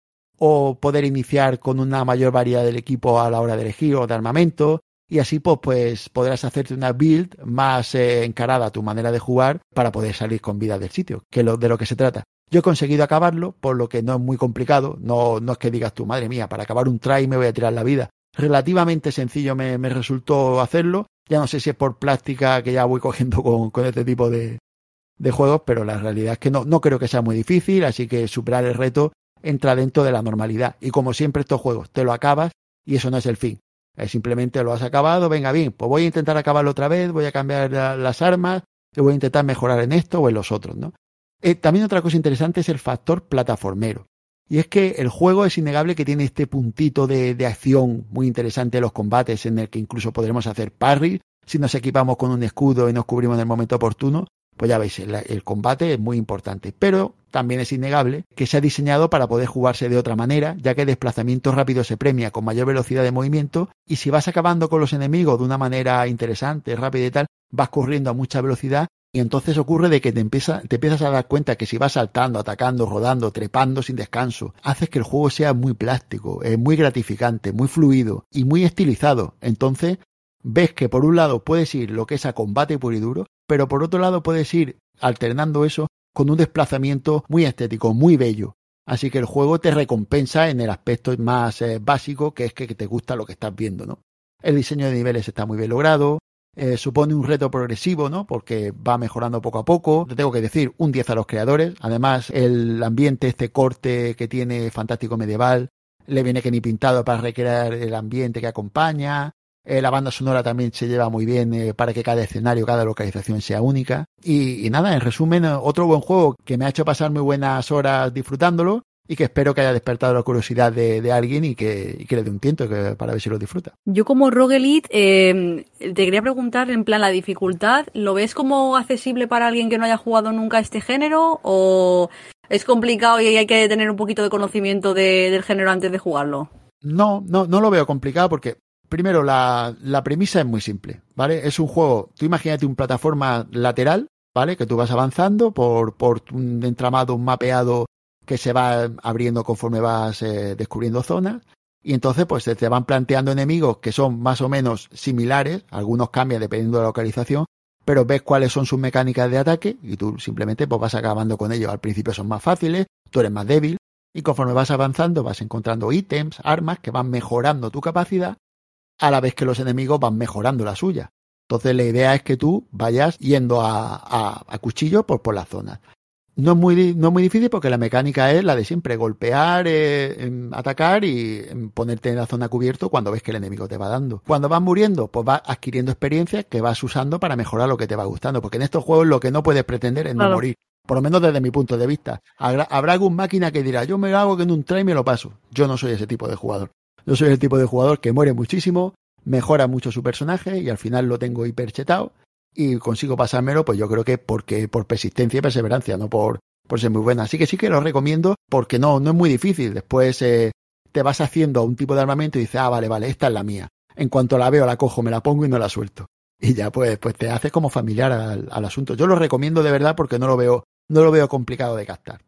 o poder iniciar con una mayor variedad del equipo a la hora de elegir o de armamento, y así pues, pues podrás hacerte una build más encarada a tu manera de jugar para poder salir con vida del sitio, que es de lo que se trata. Yo he conseguido acabarlo, por lo que no es muy complicado. No, no es que digas tú, madre mía, para acabar un try me voy a tirar la vida. Relativamente sencillo me, resultó hacerlo. Ya no sé si es por práctica que ya voy cogiendo [LAUGHS] con, este tipo de, de, juegos, pero la realidad es que no, no creo que sea muy difícil, así que superar el reto entra dentro de la normalidad. Y como siempre estos juegos, te lo acabas y eso no es el fin. Es simplemente lo has acabado, venga bien, pues voy a intentar acabarlo otra vez, voy a cambiar las armas, voy a intentar mejorar en esto o en los otros, ¿no? Eh, también otra cosa interesante es el factor plataformero. Y es que el juego es innegable que tiene este puntito de, acción muy interesante en los combates, en el que incluso podremos hacer parry si nos equipamos con un escudo y nos cubrimos en el momento oportuno. Pues ya veis, el, combate es muy importante. Pero también es innegable que se ha diseñado para poder jugarse de otra manera, ya que el desplazamiento rápido se premia con mayor velocidad de movimiento y si vas acabando con los enemigos de una manera interesante, rápida y tal, vas corriendo a mucha velocidad y entonces ocurre de que te, te empiezas a dar cuenta que si vas saltando, atacando, rodando, trepando sin descanso, haces que el juego sea muy plástico, es muy gratificante, muy fluido y muy estilizado. Entonces ves que por un lado puedes ir lo que es a combate puro y duro, pero por otro lado puedes ir alternando eso con un desplazamiento muy estético, muy bello. Así que el juego te recompensa en el aspecto más eh, básico, que es que te gusta lo que estás viendo, ¿no? El diseño de niveles está muy bien logrado, eh, supone un reto progresivo, ¿no? Porque va mejorando poco a poco. Te tengo que decir, un 10 a los creadores. Además, el ambiente, este corte que tiene fantástico medieval, le viene que ni pintado para recrear el ambiente que acompaña. Eh, la banda sonora también se lleva muy bien eh, para que cada escenario, cada localización sea única. y, nada, en resumen, otro buen juego que me ha hecho pasar muy buenas horas disfrutándolo y que espero que haya despertado la curiosidad de, alguien y que, le dé un tiento para ver si lo disfruta. Yo como Rogue eh, te quería preguntar en plan la dificultad, ¿lo ves como accesible para alguien que no haya jugado nunca este género o es complicado y hay que tener un poquito de conocimiento del género antes de jugarlo? No, no, no lo veo complicado porque primero la, premisa es muy simple, ¿vale? Es un juego, tú imagínate un plataforma lateral, ¿vale? Que tú vas avanzando por, por un entramado, un mapeado que se va abriendo conforme vas eh, descubriendo zonas. Y entonces, pues te van planteando enemigos que son más o menos similares, algunos cambian dependiendo de la localización, pero ves cuáles son sus mecánicas de ataque y tú simplemente pues vas acabando con ellos. Al principio son más fáciles, tú eres más débil y conforme vas avanzando vas encontrando ítems, armas que van mejorando tu capacidad a la vez que los enemigos van mejorando la suya. Entonces la idea es que tú vayas yendo a, a, cuchillo por, por las zonas. No es, muy, no muy difícil porque la mecánica es la de siempre, golpear, eh, em, atacar y em, ponerte en la zona cubierto cuando ves que el enemigo te va dando. Cuando vas muriendo, pues vas adquiriendo experiencias que vas usando para mejorar lo que te va gustando, porque en estos juegos lo que no puedes pretender es no morir. Por lo menos desde mi punto de vista. Habrá, algún máquina que dirá, yo me hago que en un try me lo paso. Yo no soy ese tipo de jugador. Yo soy el tipo de jugador que muere muchísimo, mejora mucho su personaje y al final lo tengo hiperchetado y consigo pasármelo, pues yo creo que porque por persistencia y perseverancia, no por, por ser muy buena. Así que sí que lo recomiendo porque no, no es muy difícil. Después eh, te vas haciendo un tipo de armamento y dices, ah, vale, vale, esta es la mía. En cuanto la veo, la cojo, me la pongo y no la suelto. Y ya pues, pues te haces como familiar al, al asunto. Yo lo recomiendo de verdad porque no lo veo, no lo veo complicado de captar.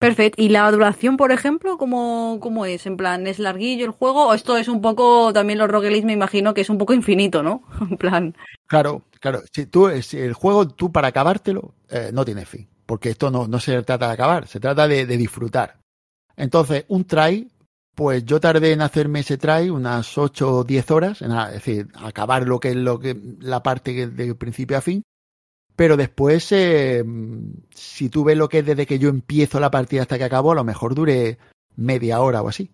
Perfecto. ¿Y la duración, por ejemplo, cómo, cómo es? ¿En plan, es larguillo el juego? ¿O esto es un poco, también los roguelis me imagino que es un poco infinito, ¿no? [LAUGHS] En plan. Claro, claro. Si tú, si el juego, tú para acabártelo, eh, no tiene fin. Porque esto no, no se trata de acabar, se trata de, disfrutar. Entonces, un try, pues yo tardé en hacerme ese try unas 8 o 10 horas, en, es decir, acabar lo que es lo que, la parte de principio a fin. Pero después, eh, si tú ves lo que es desde que yo empiezo la partida hasta que acabo, a lo mejor dure media hora o así.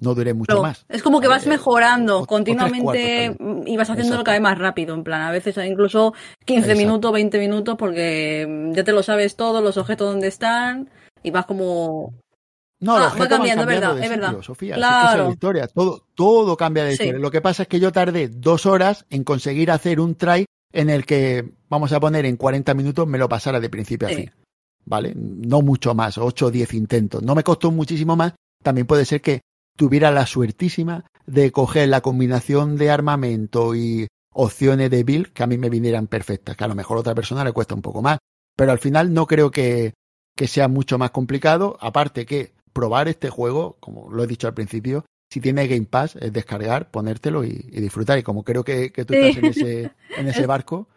No dure mucho más. Es como que vas mejorando continuamente y vas haciéndolo cada vez más rápido, en plan, a veces incluso 15 minutos, 20 minutos, porque ya te lo sabes todo, los objetos donde están, y vas como no, ah, va cambiando, es verdad, es verdad. Sofía, claro. es historia. Todo, todo cambia de historia. Lo que pasa es que yo tardé dos horas en conseguir hacer un try en el que, vamos a poner, en 40 minutos me lo pasara de principio a fin. ¿vale? No mucho más, 8 o 10 intentos. No me costó muchísimo más. También puede ser que tuviera la suertísima de coger la combinación de armamento y opciones de build que a mí me vinieran perfectas, que a lo mejor a otra persona le cuesta un poco más. Pero al final no creo que, que sea mucho más complicado, aparte que probar este juego, como lo he dicho al principio, si tiene Game Pass, es descargar, ponértelo y, y disfrutar. Y como creo que, que tú estás en ese, [LAUGHS] en ese barco,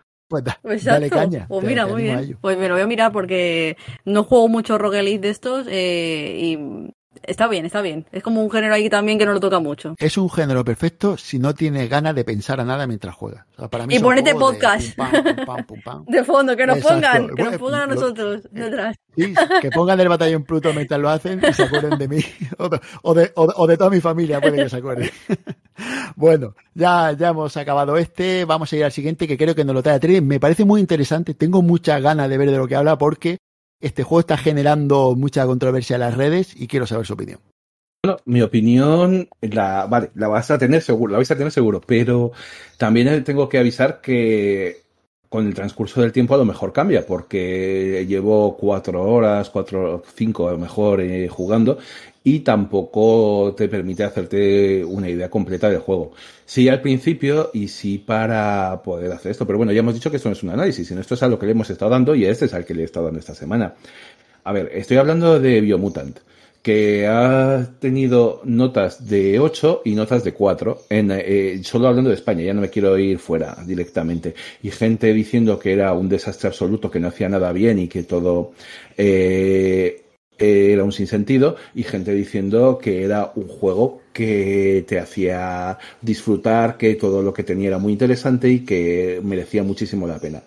pues, da, dale caña. Pues mira, muy bien. Pues me lo voy a mirar porque no juego mucho roguelite de estos eh, y Está bien, está bien. Es como un género ahí también que no lo toca mucho. Es un género perfecto si no tienes ganas de pensar a nada mientras juegas. O sea, para mí y ponete podcast. De, pum, pum, pum, [LAUGHS] de fondo, que nos pongan, que nos pongan a nosotros detrás. Sí, que pongan el batallón Pluto mientras lo hacen y se acuerden de mí. [LAUGHS] O de, o de, o de toda mi familia, puede que se acuerden. [LAUGHS] bueno, ya, ya hemos acabado este. Vamos a ir al siguiente, que creo que nos lo trae a tres. Me parece muy interesante. Tengo muchas ganas de ver de lo que habla porque este juego está generando mucha controversia en las redes y quiero saber su opinión. Bueno, mi opinión, la, vale, la vas a tener seguro, la vais a tener seguro, pero también tengo que avisar que con el transcurso del tiempo a lo mejor cambia, porque llevo cuatro horas, cuatro, cinco a lo mejor eh, jugando y tampoco te permite hacerte una idea completa del juego. Sí al principio y sí para poder hacer esto, pero bueno, ya hemos dicho que esto no es un análisis, sino esto es a lo que le hemos estado dando y este es al que le he estado dando esta semana. A ver, estoy hablando de Biomutant, que ha tenido notas de 8 y notas de 4, en, eh, solo hablando de España, ya no me quiero ir fuera directamente, y gente diciendo que era un desastre absoluto, que no hacía nada bien y que todo eh, era un sinsentido y gente diciendo que era un juego que te hacía disfrutar, que todo lo que tenía era muy interesante y que merecía muchísimo la pena.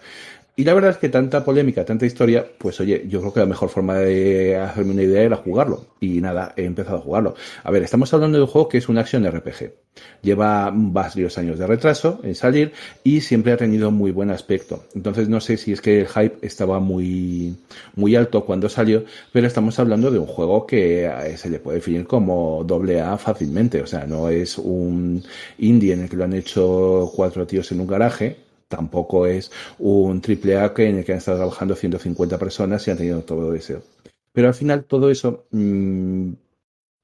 Y la verdad es que tanta polémica, tanta historia, pues oye, yo creo que la mejor forma de hacerme una idea era jugarlo. Y nada, he empezado a jugarlo. A ver, estamos hablando de un juego que es un action RPG. Lleva varios años de retraso en salir y siempre ha tenido muy buen aspecto. Entonces no sé si es que el hype estaba muy, muy alto cuando salió, pero estamos hablando de un juego que eh, se le puede definir como doble A fácilmente. O sea, no es un indie en el que lo han hecho cuatro tíos en un garaje, tampoco es un triple A en el que han estado trabajando 150 personas y han tenido todo eso. Pero al final todo eso... Mm,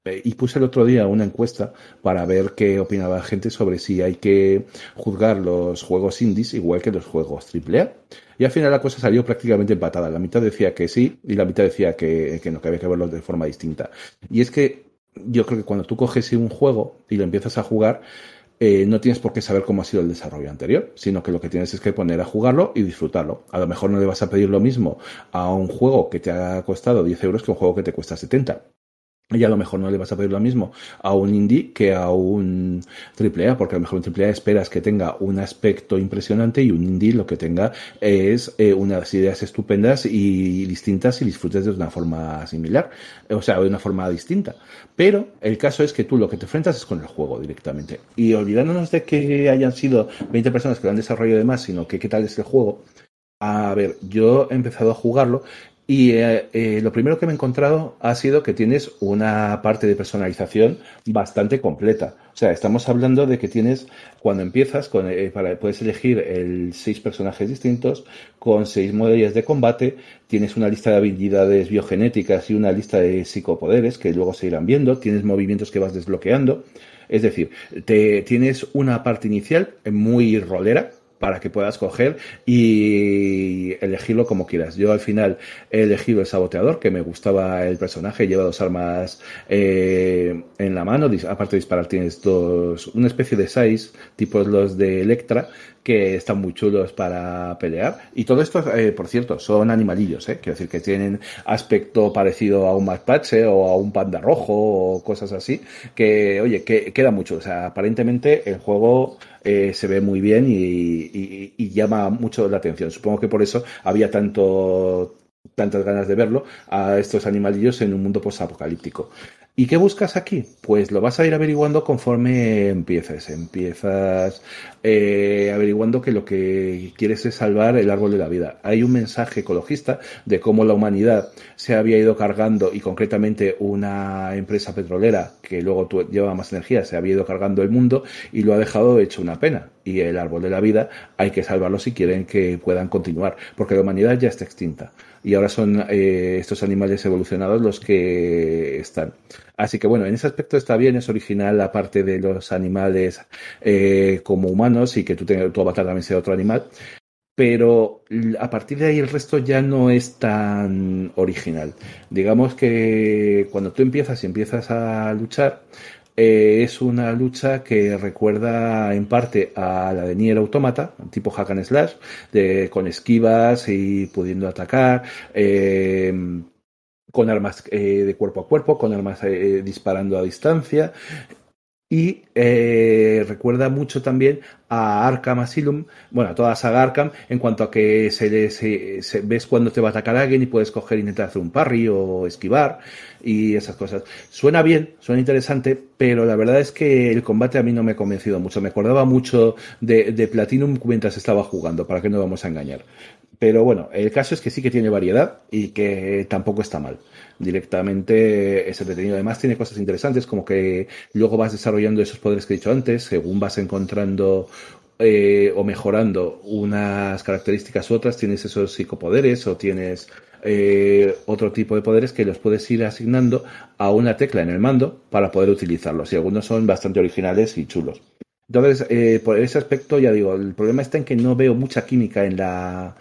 eh, y puse el otro día una encuesta para ver qué opinaba la gente sobre si hay que juzgar los juegos indies igual que los juegos AAA. Y al final la cosa salió prácticamente empatada. La mitad decía que sí y la mitad decía que, que no, que había que verlo de forma distinta. Y es que yo creo que cuando tú coges un juego y lo empiezas a jugar, eh, no tienes por qué saber cómo ha sido el desarrollo anterior, sino que lo que tienes es que poner a jugarlo y disfrutarlo. A lo mejor no le vas a pedir lo mismo a un juego que te ha costado 10 euros que un juego que te cuesta 70. Y a lo mejor no le vas a pedir lo mismo a un indie que a un AAA, porque a lo mejor un AAA esperas que tenga un aspecto impresionante y un indie lo que tenga es eh, unas ideas estupendas y distintas y disfrutes de una forma similar, o sea, de una forma distinta. Pero el caso es que tú lo que te enfrentas es con el juego directamente. Y olvidándonos de que hayan sido 20 personas que lo han desarrollado de más, sino que qué tal es el juego. A ver, yo he empezado a jugarlo y eh, eh, lo primero que me he encontrado ha sido que tienes una parte de personalización bastante completa. O sea, estamos hablando de que tienes, cuando empiezas, con, eh, para, puedes elegir el, seis personajes distintos con seis modalidades de combate. Tienes una lista de habilidades biogenéticas y una lista de psicopoderes que luego se irán viendo. Tienes movimientos que vas desbloqueando. Es decir, te, tienes una parte inicial muy rolera, para que puedas coger y elegirlo como quieras. Yo al final he elegido el saboteador, que me gustaba el personaje, lleva dos armas eh, en la mano, aparte de disparar tienes dos, una especie de size, tipos los de Electra, que están muy chulos para pelear. Y todo esto, eh, por cierto, son animalillos, ¿eh? quiero decir que tienen aspecto parecido a un mapache o a un panda rojo o cosas así, que oye, que queda mucho. O sea, aparentemente el juego eh, se ve muy bien y, llama mucho la atención. Supongo que por eso había tanto tantas ganas de verlo a estos animalillos en un mundo post-apocalíptico. ¿Y qué buscas aquí? Pues lo vas a ir averiguando conforme empieces. Empiezas eh, averiguando que lo que quieres es salvar el árbol de la vida. Hay un mensaje ecologista de cómo la humanidad se había ido cargando y concretamente una empresa petrolera que luego lleva más energía se había ido cargando el mundo y lo ha dejado hecho una pena y el árbol de la vida hay que salvarlo si quieren que puedan continuar, porque la humanidad ya está extinta y ahora son eh, estos animales evolucionados los que están. Así que bueno, en ese aspecto está bien, es original la parte de los animales eh, como humanos y que tú tu avatar también sea otro animal, pero a partir de ahí el resto ya no es tan original. Digamos que cuando tú empiezas y empiezas a luchar, eh, es una lucha que recuerda en parte a la de Nier Automata, tipo hack and slash, de, con esquivas y pudiendo atacar. Eh, con armas eh, de cuerpo a cuerpo, con armas disparando a distancia. Y eh, recuerda mucho también a Arkham Asylum, bueno, a toda la saga Arkham, en cuanto a que se, se, ves cuando te va a atacar alguien y puedes coger e intentar hacer un parry o esquivar y esas cosas. Suena bien, suena interesante, pero la verdad es que el combate a mí no me ha convencido mucho. Me acordaba mucho de, de Platinum mientras estaba jugando, para que no vamos a engañar. Pero bueno, el caso es que sí que tiene variedad y que tampoco está mal. Directamente es entretenido. Además, tiene cosas interesantes, como que luego vas desarrollando esos poderes que he dicho antes, según vas encontrando eh, o mejorando unas características u otras, tienes esos psicopoderes o tienes eh, otro tipo de poderes que los puedes ir asignando a una tecla en el mando para poder utilizarlos. Y algunos son bastante originales y chulos. Entonces, eh, por ese aspecto, ya digo, el problema está en que no veo mucha química en la,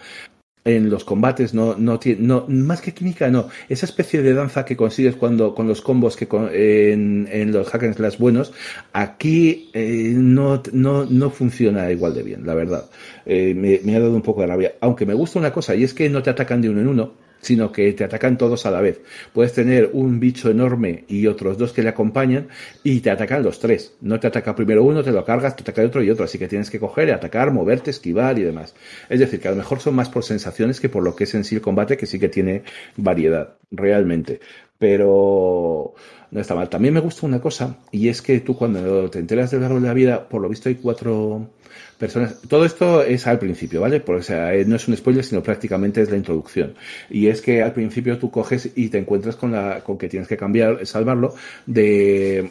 en los combates no, no tiene, no, más que química, no. Esa especie de danza que consigues cuando, con los combos que en, en los hack and buenos, aquí eh, no, no, no funciona igual de bien, la verdad. Eh, me, ha dado un poco de rabia. Aunque me gusta una cosa, y es que no te atacan de uno en uno, sino que te atacan todos a la vez. Puedes tener un bicho enorme y otros dos que le acompañan y te atacan los tres. No te ataca primero uno, te lo cargas, te ataca otro y otro. Así que tienes que coger, atacar, moverte, esquivar y demás. Es decir, que a lo mejor son más por sensaciones que por lo que es en sí el combate, que sí que tiene variedad, realmente. Pero no está mal. También me gusta una cosa, y es que tú cuando te enteras del árbol de la vida, por lo visto hay cuatro personas. Todo esto es al principio, ¿vale? Sea, eh, no es un spoiler, sino prácticamente es la introducción. Y es que al principio tú coges y te encuentras con, la, con que tienes que cambiar, salvarlo de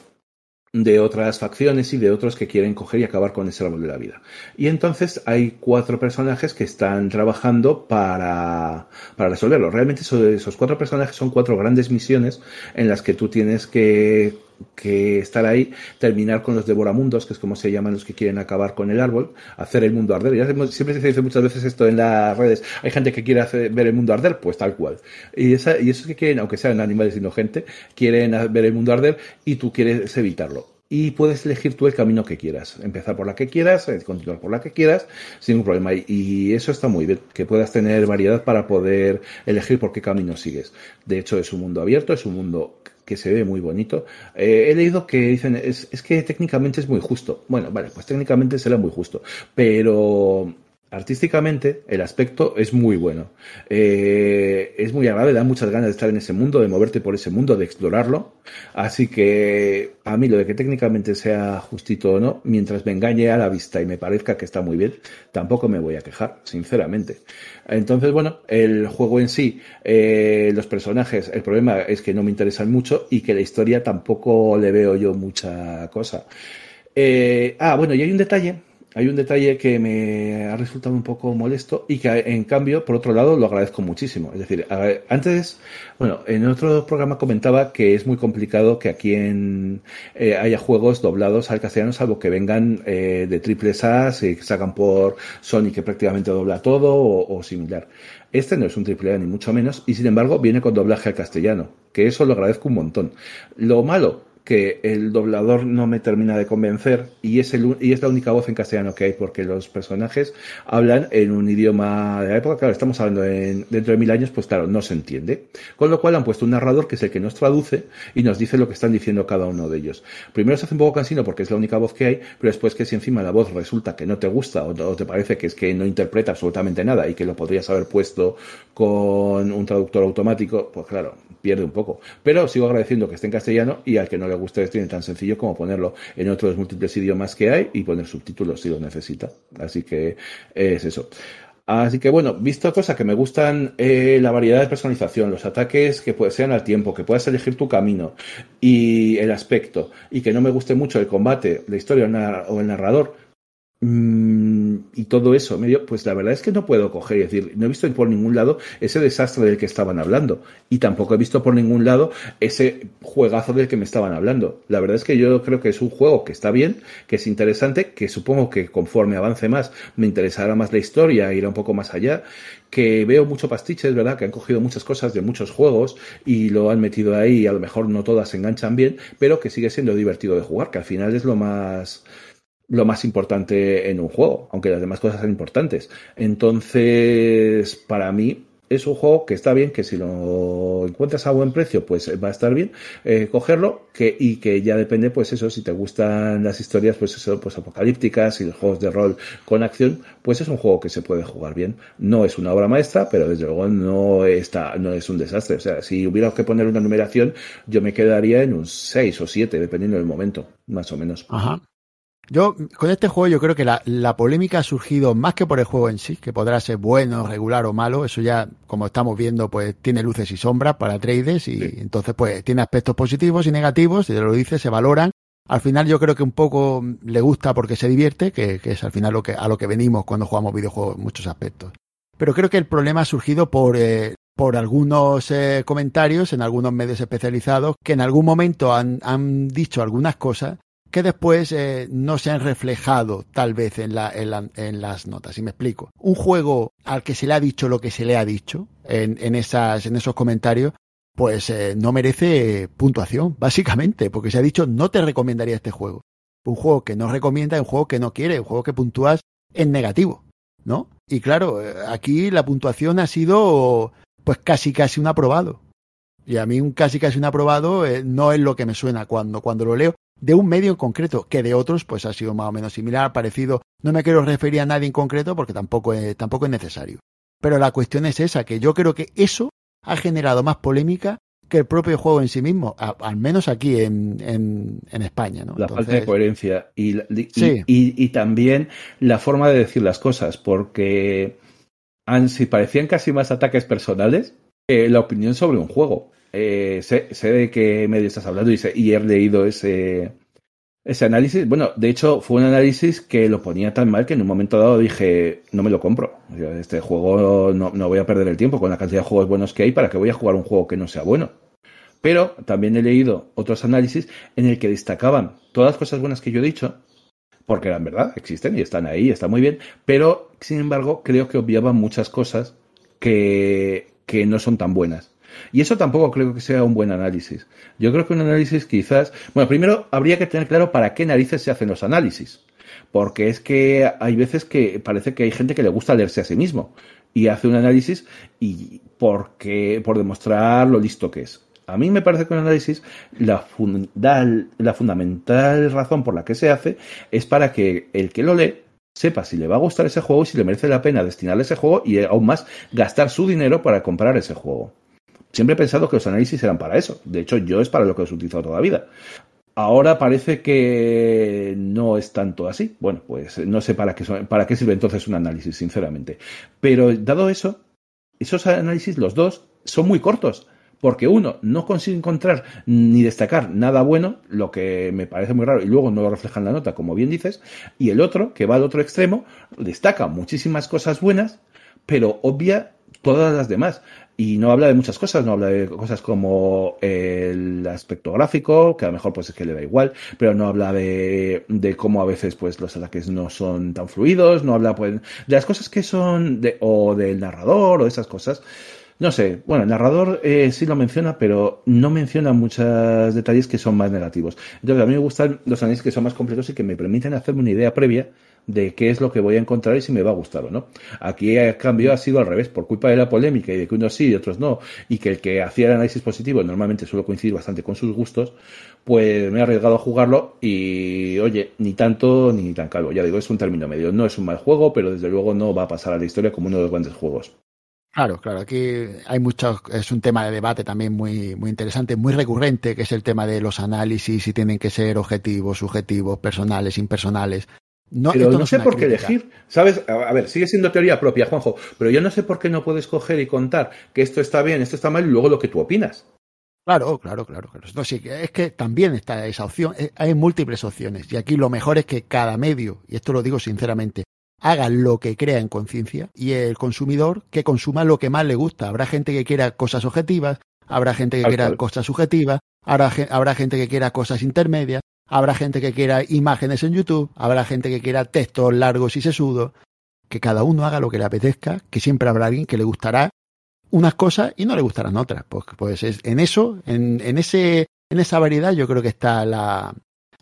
de otras facciones y de otros que quieren coger y acabar con ese árbol de la vida. Y entonces hay cuatro personajes que están trabajando para, para resolverlo. Realmente esos cuatro personajes son cuatro grandes misiones en las que tú tienes que que estar ahí, terminar con los devoramundos, que es como se llaman los que quieren acabar con el árbol, hacer el mundo arder. Ya siempre se dice muchas veces esto en las redes. Hay gente que quiere hacer, ver el mundo arder, pues tal cual. Y, esa, y esos que quieren, aunque sean animales y no gente, quieren ver el mundo arder y tú quieres evitarlo y puedes elegir tú el camino que quieras. Empezar por la que quieras, eh, continuar por la que quieras, sin ningún problema. Y eso está muy bien, que puedas tener variedad para poder elegir por qué camino sigues. De hecho, es un mundo abierto, es un mundo que se ve muy bonito. Eh, he leído que dicen, es, es, que técnicamente es muy justo. Bueno, vale, pues técnicamente será muy justo, pero artísticamente el aspecto es muy bueno. Eh, es muy agradable, da muchas ganas de estar en ese mundo, de moverte por ese mundo, de explorarlo. Así que a mí lo de que técnicamente sea justito o no, mientras me engañe a la vista y me parezca que está muy bien, tampoco me voy a quejar, sinceramente. Entonces, bueno, el juego en sí, eh, los personajes, el problema es que no me interesan mucho y que la historia tampoco le veo yo mucha cosa. Eh, ah, bueno, y hay un detalle hay un detalle que me ha resultado un poco molesto y que en cambio, por otro lado, lo agradezco muchísimo. Es decir, antes, bueno, en otro programa comentaba que es muy complicado que aquí en, eh, haya juegos doblados al castellano, salvo que vengan eh, de triples A, se sacan por Sony que prácticamente dobla todo o, o similar. Este no es un triple A ni mucho menos y sin embargo viene con doblaje al castellano, que eso lo agradezco un montón. Lo malo, que el doblador no me termina de convencer y es, el, y es la única voz en castellano que hay porque los personajes hablan en un idioma de la época, claro, estamos hablando en, dentro de mil años, pues claro, no se entiende. Con lo cual han puesto un narrador que es el que nos traduce y nos dice lo que están diciendo cada uno de ellos. Primero se hace un poco cansino porque es la única voz que hay, pero después que si encima la voz resulta que no te gusta o, o te parece que es que no interpreta absolutamente nada y que lo podrías haber puesto con un traductor automático, pues claro, pierde un poco. Pero sigo agradeciendo que esté en castellano y al que no le guste tiene tan sencillo como ponerlo en otros múltiples idiomas que hay y poner subtítulos si lo necesita. Así que es eso. Así que bueno, visto cosas que me gustan, eh, la variedad de personalización, los ataques que sean al tiempo, que puedas elegir tu camino y el aspecto, y que no me guste mucho el combate, la historia o el narrador, mm, y todo eso, medio, pues la verdad es que no puedo coger y decir, no he visto por ningún lado ese desastre del que estaban hablando. Y tampoco he visto por ningún lado ese juegazo del que me estaban hablando. La verdad es que yo creo que es un juego que está bien, que es interesante, que supongo que conforme avance más me interesará más la historia, irá un poco más allá que veo mucho pastiche, es verdad, que han cogido muchas cosas de muchos juegos y lo han metido ahí y a lo mejor no todas se enganchan bien, pero que sigue siendo divertido de jugar, que al final es lo más lo más importante en un juego, aunque las demás cosas son importantes. Entonces, para mí, es un juego que está bien, que si lo encuentras a buen precio, pues va a estar bien eh, cogerlo, que, y que ya depende, pues eso, si te gustan las historias, pues eso, pues apocalípticas y los juegos de rol con acción, pues es un juego que se puede jugar bien. No es una obra maestra, pero desde luego no está, no es un desastre. O sea, si hubiera que poner una numeración, yo me quedaría en un 6 o 7, dependiendo del momento, más o menos. Ajá. Yo, con este juego, yo creo que la, la, polémica ha surgido más que por el juego en sí, que podrá ser bueno, regular o malo. Eso ya, como estamos viendo, pues tiene luces y sombras para traders y entonces, pues tiene aspectos positivos y negativos. Y te lo dice, se valoran. Al final, yo creo que un poco le gusta porque se divierte, que, que es al final lo que, a lo que venimos cuando jugamos videojuegos en muchos aspectos. Pero creo que el problema ha surgido por, eh, por algunos eh, comentarios en algunos medios especializados que en algún momento han, han dicho algunas cosas que después eh, no se han reflejado tal vez en, la, en, la, en, las notas. Y me explico. Un juego al que se le ha dicho lo que se le ha dicho en, en, esas, en esos comentarios, pues eh, no merece puntuación, básicamente, porque se ha dicho no te recomendaría este juego. Un juego que no recomienda un juego que no quiere, un juego que puntúas en negativo, ¿no? Y claro, eh, aquí la puntuación ha sido pues casi casi un aprobado. Y a mí un casi casi un aprobado eh, no es lo que me suena cuando, cuando lo leo de un medio en concreto, que de otros pues ha sido más o menos similar, parecido. No me quiero referir a nadie en concreto porque tampoco es, tampoco es necesario. Pero la cuestión es esa, que yo creo que eso ha generado más polémica que el propio juego en sí mismo, a, al menos aquí en, en, en España. ¿no? La Entonces, falta de coherencia y, y, sí. y, y, también la forma de decir las cosas, porque han, si parecían casi más ataques personales que la opinión sobre un juego. Eh, sé, de qué medio estás hablando y, sé, he leído ese, ese análisis. Bueno, de hecho, fue un análisis que lo ponía tan mal que en un momento dado dije, no me lo compro. Este juego no, no voy a perder el tiempo con la cantidad de juegos buenos que hay, ¿para que voy a jugar un juego que no sea bueno? Pero también he leído otros análisis en el que destacaban todas las cosas buenas que yo he dicho, porque eran verdad, existen y están ahí, está muy bien, pero sin embargo creo que obviaban muchas cosas que, que no son tan buenas. Y eso tampoco creo que sea un buen análisis. Yo creo que un análisis quizás. Bueno, primero habría que tener claro para qué narices se hacen los análisis. Porque es que hay veces que parece que hay gente que le gusta leerse a sí mismo y hace un análisis y porque por demostrar lo listo que es. A mí me parece que un análisis, la, fundal, la fundamental razón por la que se hace es para que el que lo lee sepa si le va a gustar ese juego y si le merece la pena destinarle ese juego y aún más gastar su dinero para comprar ese juego. Siempre he pensado que los análisis eran para eso. De hecho, yo es para lo que los he utilizado toda la vida. Ahora parece que no es tanto así. Bueno, pues no sé para qué, para qué sirve entonces un análisis, sinceramente. Pero dado eso, esos análisis, los dos, son muy cortos. Porque uno no consigue encontrar ni destacar nada bueno, lo que me parece muy raro, y luego no lo refleja en la nota, como bien dices, y el otro, que va al otro extremo, destaca muchísimas cosas buenas, pero obvia todas las demás. Y no habla de muchas cosas, no habla de cosas como el aspecto gráfico, que a lo mejor pues es que le da igual, pero no habla de, de cómo a veces pues los ataques no son tan fluidos, no habla pues de las cosas que son de, o del narrador o esas cosas. No sé, bueno, el narrador eh, sí lo menciona, pero no menciona muchos detalles que son más negativos. Entonces, a mí me gustan los análisis que son más completos y que me permiten hacerme una idea previa de qué es lo que voy a encontrar y si me va a gustar o no. Aquí, a cambio, ha sido al revés, por culpa de la polémica y de que unos sí y otros no, y que el que hacía el análisis positivo normalmente suele coincidir bastante con sus gustos, pues me he arriesgado a jugarlo y, oye, ni tanto ni tan calvo. Ya digo, es un término medio. No es un mal juego, pero desde luego no va a pasar a la historia como uno de los grandes juegos. Claro, claro, aquí hay muchos, es un tema de debate también muy, muy interesante, muy recurrente, que es el tema de los análisis, si tienen que ser objetivos, subjetivos, personales, impersonales. No, pero no, no sé por qué elegir, ¿sabes? A ver, sigue siendo teoría propia, Juanjo, pero yo no sé por qué no puedes coger y contar que esto está bien, esto está mal y luego lo que tú opinas. Claro, claro, claro. claro. No, sí, es que también está esa opción. Eh, hay múltiples opciones. Y aquí lo mejor es que cada medio, y esto lo digo sinceramente, haga lo que crea en conciencia y el consumidor que consuma lo que más le gusta. Habrá gente que quiera cosas objetivas, habrá gente que quiera cosas subjetivas, habrá, habrá gente que quiera cosas intermedias, habrá gente que quiera imágenes en YouTube, habrá gente que quiera textos largos y sesudos. Que cada uno haga lo que le apetezca, que siempre habrá alguien que le gustará unas cosas y no le gustarán otras. Pues, pues es, en eso, en, en, ese, en esa variedad, yo creo que está la,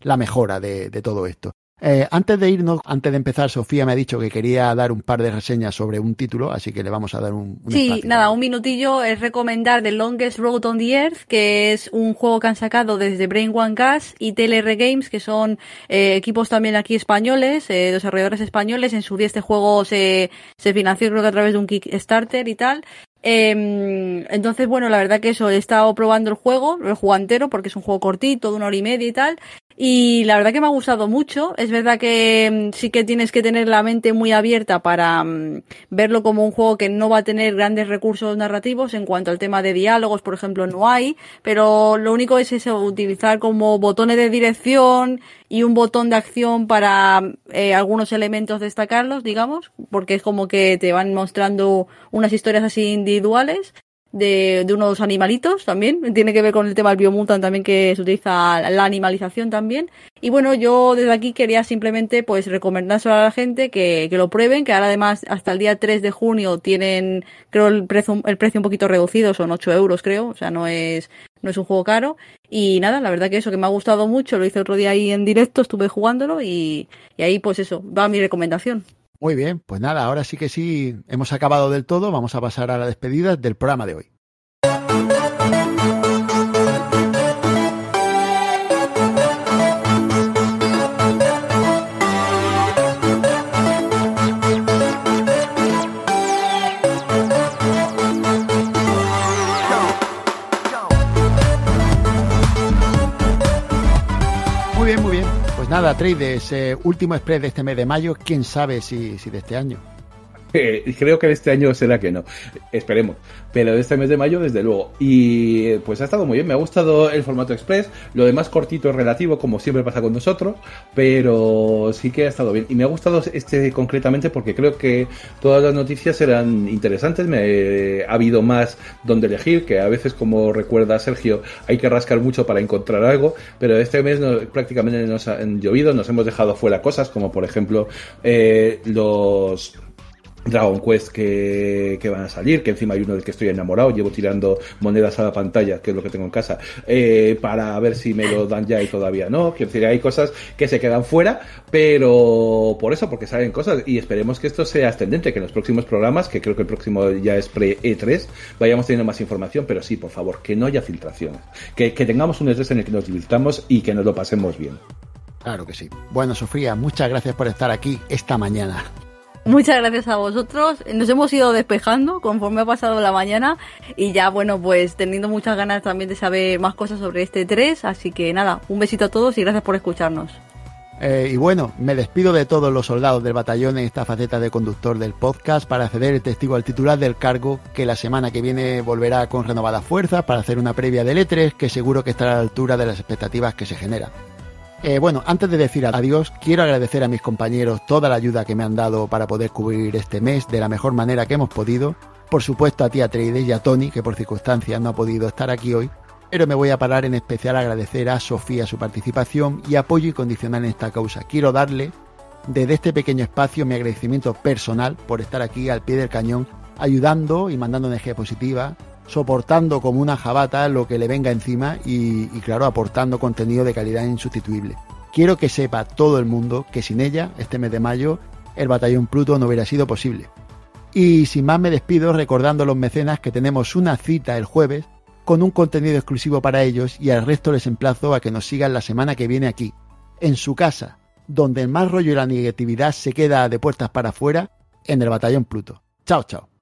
la mejora de, de todo esto. Eh, antes de irnos, antes de empezar, Sofía me ha dicho que quería dar un par de reseñas sobre un título, así que le vamos a dar un. un sí, nada, un minutillo es recomendar The Longest Road on the Earth, que es un juego que han sacado desde Brain One Gas y TLR Games, que son eh, equipos también aquí españoles, eh, desarrolladores españoles. En su día este juego se, se financió creo que a través de un Kickstarter y tal. Eh, entonces, bueno, la verdad que eso, he estado probando el juego, el juego entero, porque es un juego cortito, de una hora y media y tal, y la verdad que me ha gustado mucho. Es verdad que mm, sí que tienes que tener la mente muy abierta para mm, verlo como un juego que no va a tener grandes recursos narrativos en cuanto al tema de diálogos, por ejemplo, no hay, pero lo único es eso, utilizar como botones de dirección y un botón de acción para eh, algunos elementos destacarlos, digamos, porque es como que te van mostrando unas historias así individuales de, de unos animalitos también. Tiene que ver con el tema del biomutant también que se utiliza la animalización también. Y bueno, yo desde aquí quería simplemente pues recomendárselo a la gente que, que lo prueben, que ahora además hasta el día 3 de junio tienen, creo, el precio, el precio un poquito reducido, son 8 euros creo, o sea, no es, no es un juego caro. Y nada, la verdad que eso que me ha gustado mucho, lo hice otro día ahí en directo, estuve jugándolo y, y ahí pues eso, va mi recomendación. Muy bien, pues nada, ahora sí que sí, hemos acabado del todo, vamos a pasar a la despedida del programa de hoy. Nada, Trades, eh, último express de este mes de mayo, quién sabe si, si de este año. Creo que este año será que no. Esperemos. Pero este mes de mayo, desde luego. Y pues ha estado muy bien. Me ha gustado el formato express. Lo demás cortito es relativo, como siempre pasa con nosotros. Pero sí que ha estado bien. Y me ha gustado este concretamente porque creo que todas las noticias eran interesantes. Me ha habido más donde elegir. Que a veces, como recuerda Sergio, hay que rascar mucho para encontrar algo. Pero este mes prácticamente nos han llovido. Nos hemos dejado fuera cosas como, por ejemplo, eh, los Dragon Quest que, van a salir, que encima hay uno del que estoy enamorado, llevo tirando monedas a la pantalla, que es lo que tengo en casa, eh, para ver si me lo dan ya y todavía no. Quiero decir, hay cosas que se quedan fuera, pero por eso, porque salen cosas, y esperemos que esto sea ascendente, que en los próximos programas, que creo que el próximo ya es pre-E3, vayamos teniendo más información, pero sí, por favor, que no haya filtraciones, que, que tengamos un E3 en el que nos divirtamos y que nos lo pasemos bien. Claro que sí. Bueno, Sofía, muchas gracias por estar aquí esta mañana. Muchas gracias a vosotros. Nos hemos ido despejando conforme ha pasado la mañana y ya, bueno, pues teniendo muchas ganas también de saber más cosas sobre este 3. Así que nada, un besito a todos y gracias por escucharnos. Eh, y bueno, me despido de todos los soldados del batallón en esta faceta de conductor del podcast para ceder el testigo al titular del cargo que la semana que viene volverá con renovadas fuerzas para hacer una previa del E3 que seguro que estará a la altura de las expectativas que se generan. Eh, bueno, antes de decir adiós, quiero agradecer a mis compañeros toda la ayuda que me han dado para poder cubrir este mes de la mejor manera que hemos podido. Por supuesto a ti, Atreides, y a Tony, que por circunstancias no ha podido estar aquí hoy. Pero me voy a parar en especial a agradecer a Sofía su participación y apoyo incondicional en esta causa. Quiero darle desde este pequeño espacio mi agradecimiento personal por estar aquí al pie del cañón, ayudando y mandando energía positiva, soportando como una jabata lo que le venga encima y, claro, aportando contenido de calidad insustituible. Quiero que sepa todo el mundo que sin ella, este mes de mayo, el batallón Pluto no hubiera sido posible. Y sin más me despido recordando a los mecenas que tenemos una cita el jueves con un contenido exclusivo para ellos y al resto les emplazo a que nos sigan la semana que viene aquí, en su casa, donde el más rollo y la negatividad se queda de puertas para afuera, en el batallón Pluto. Chao, chao.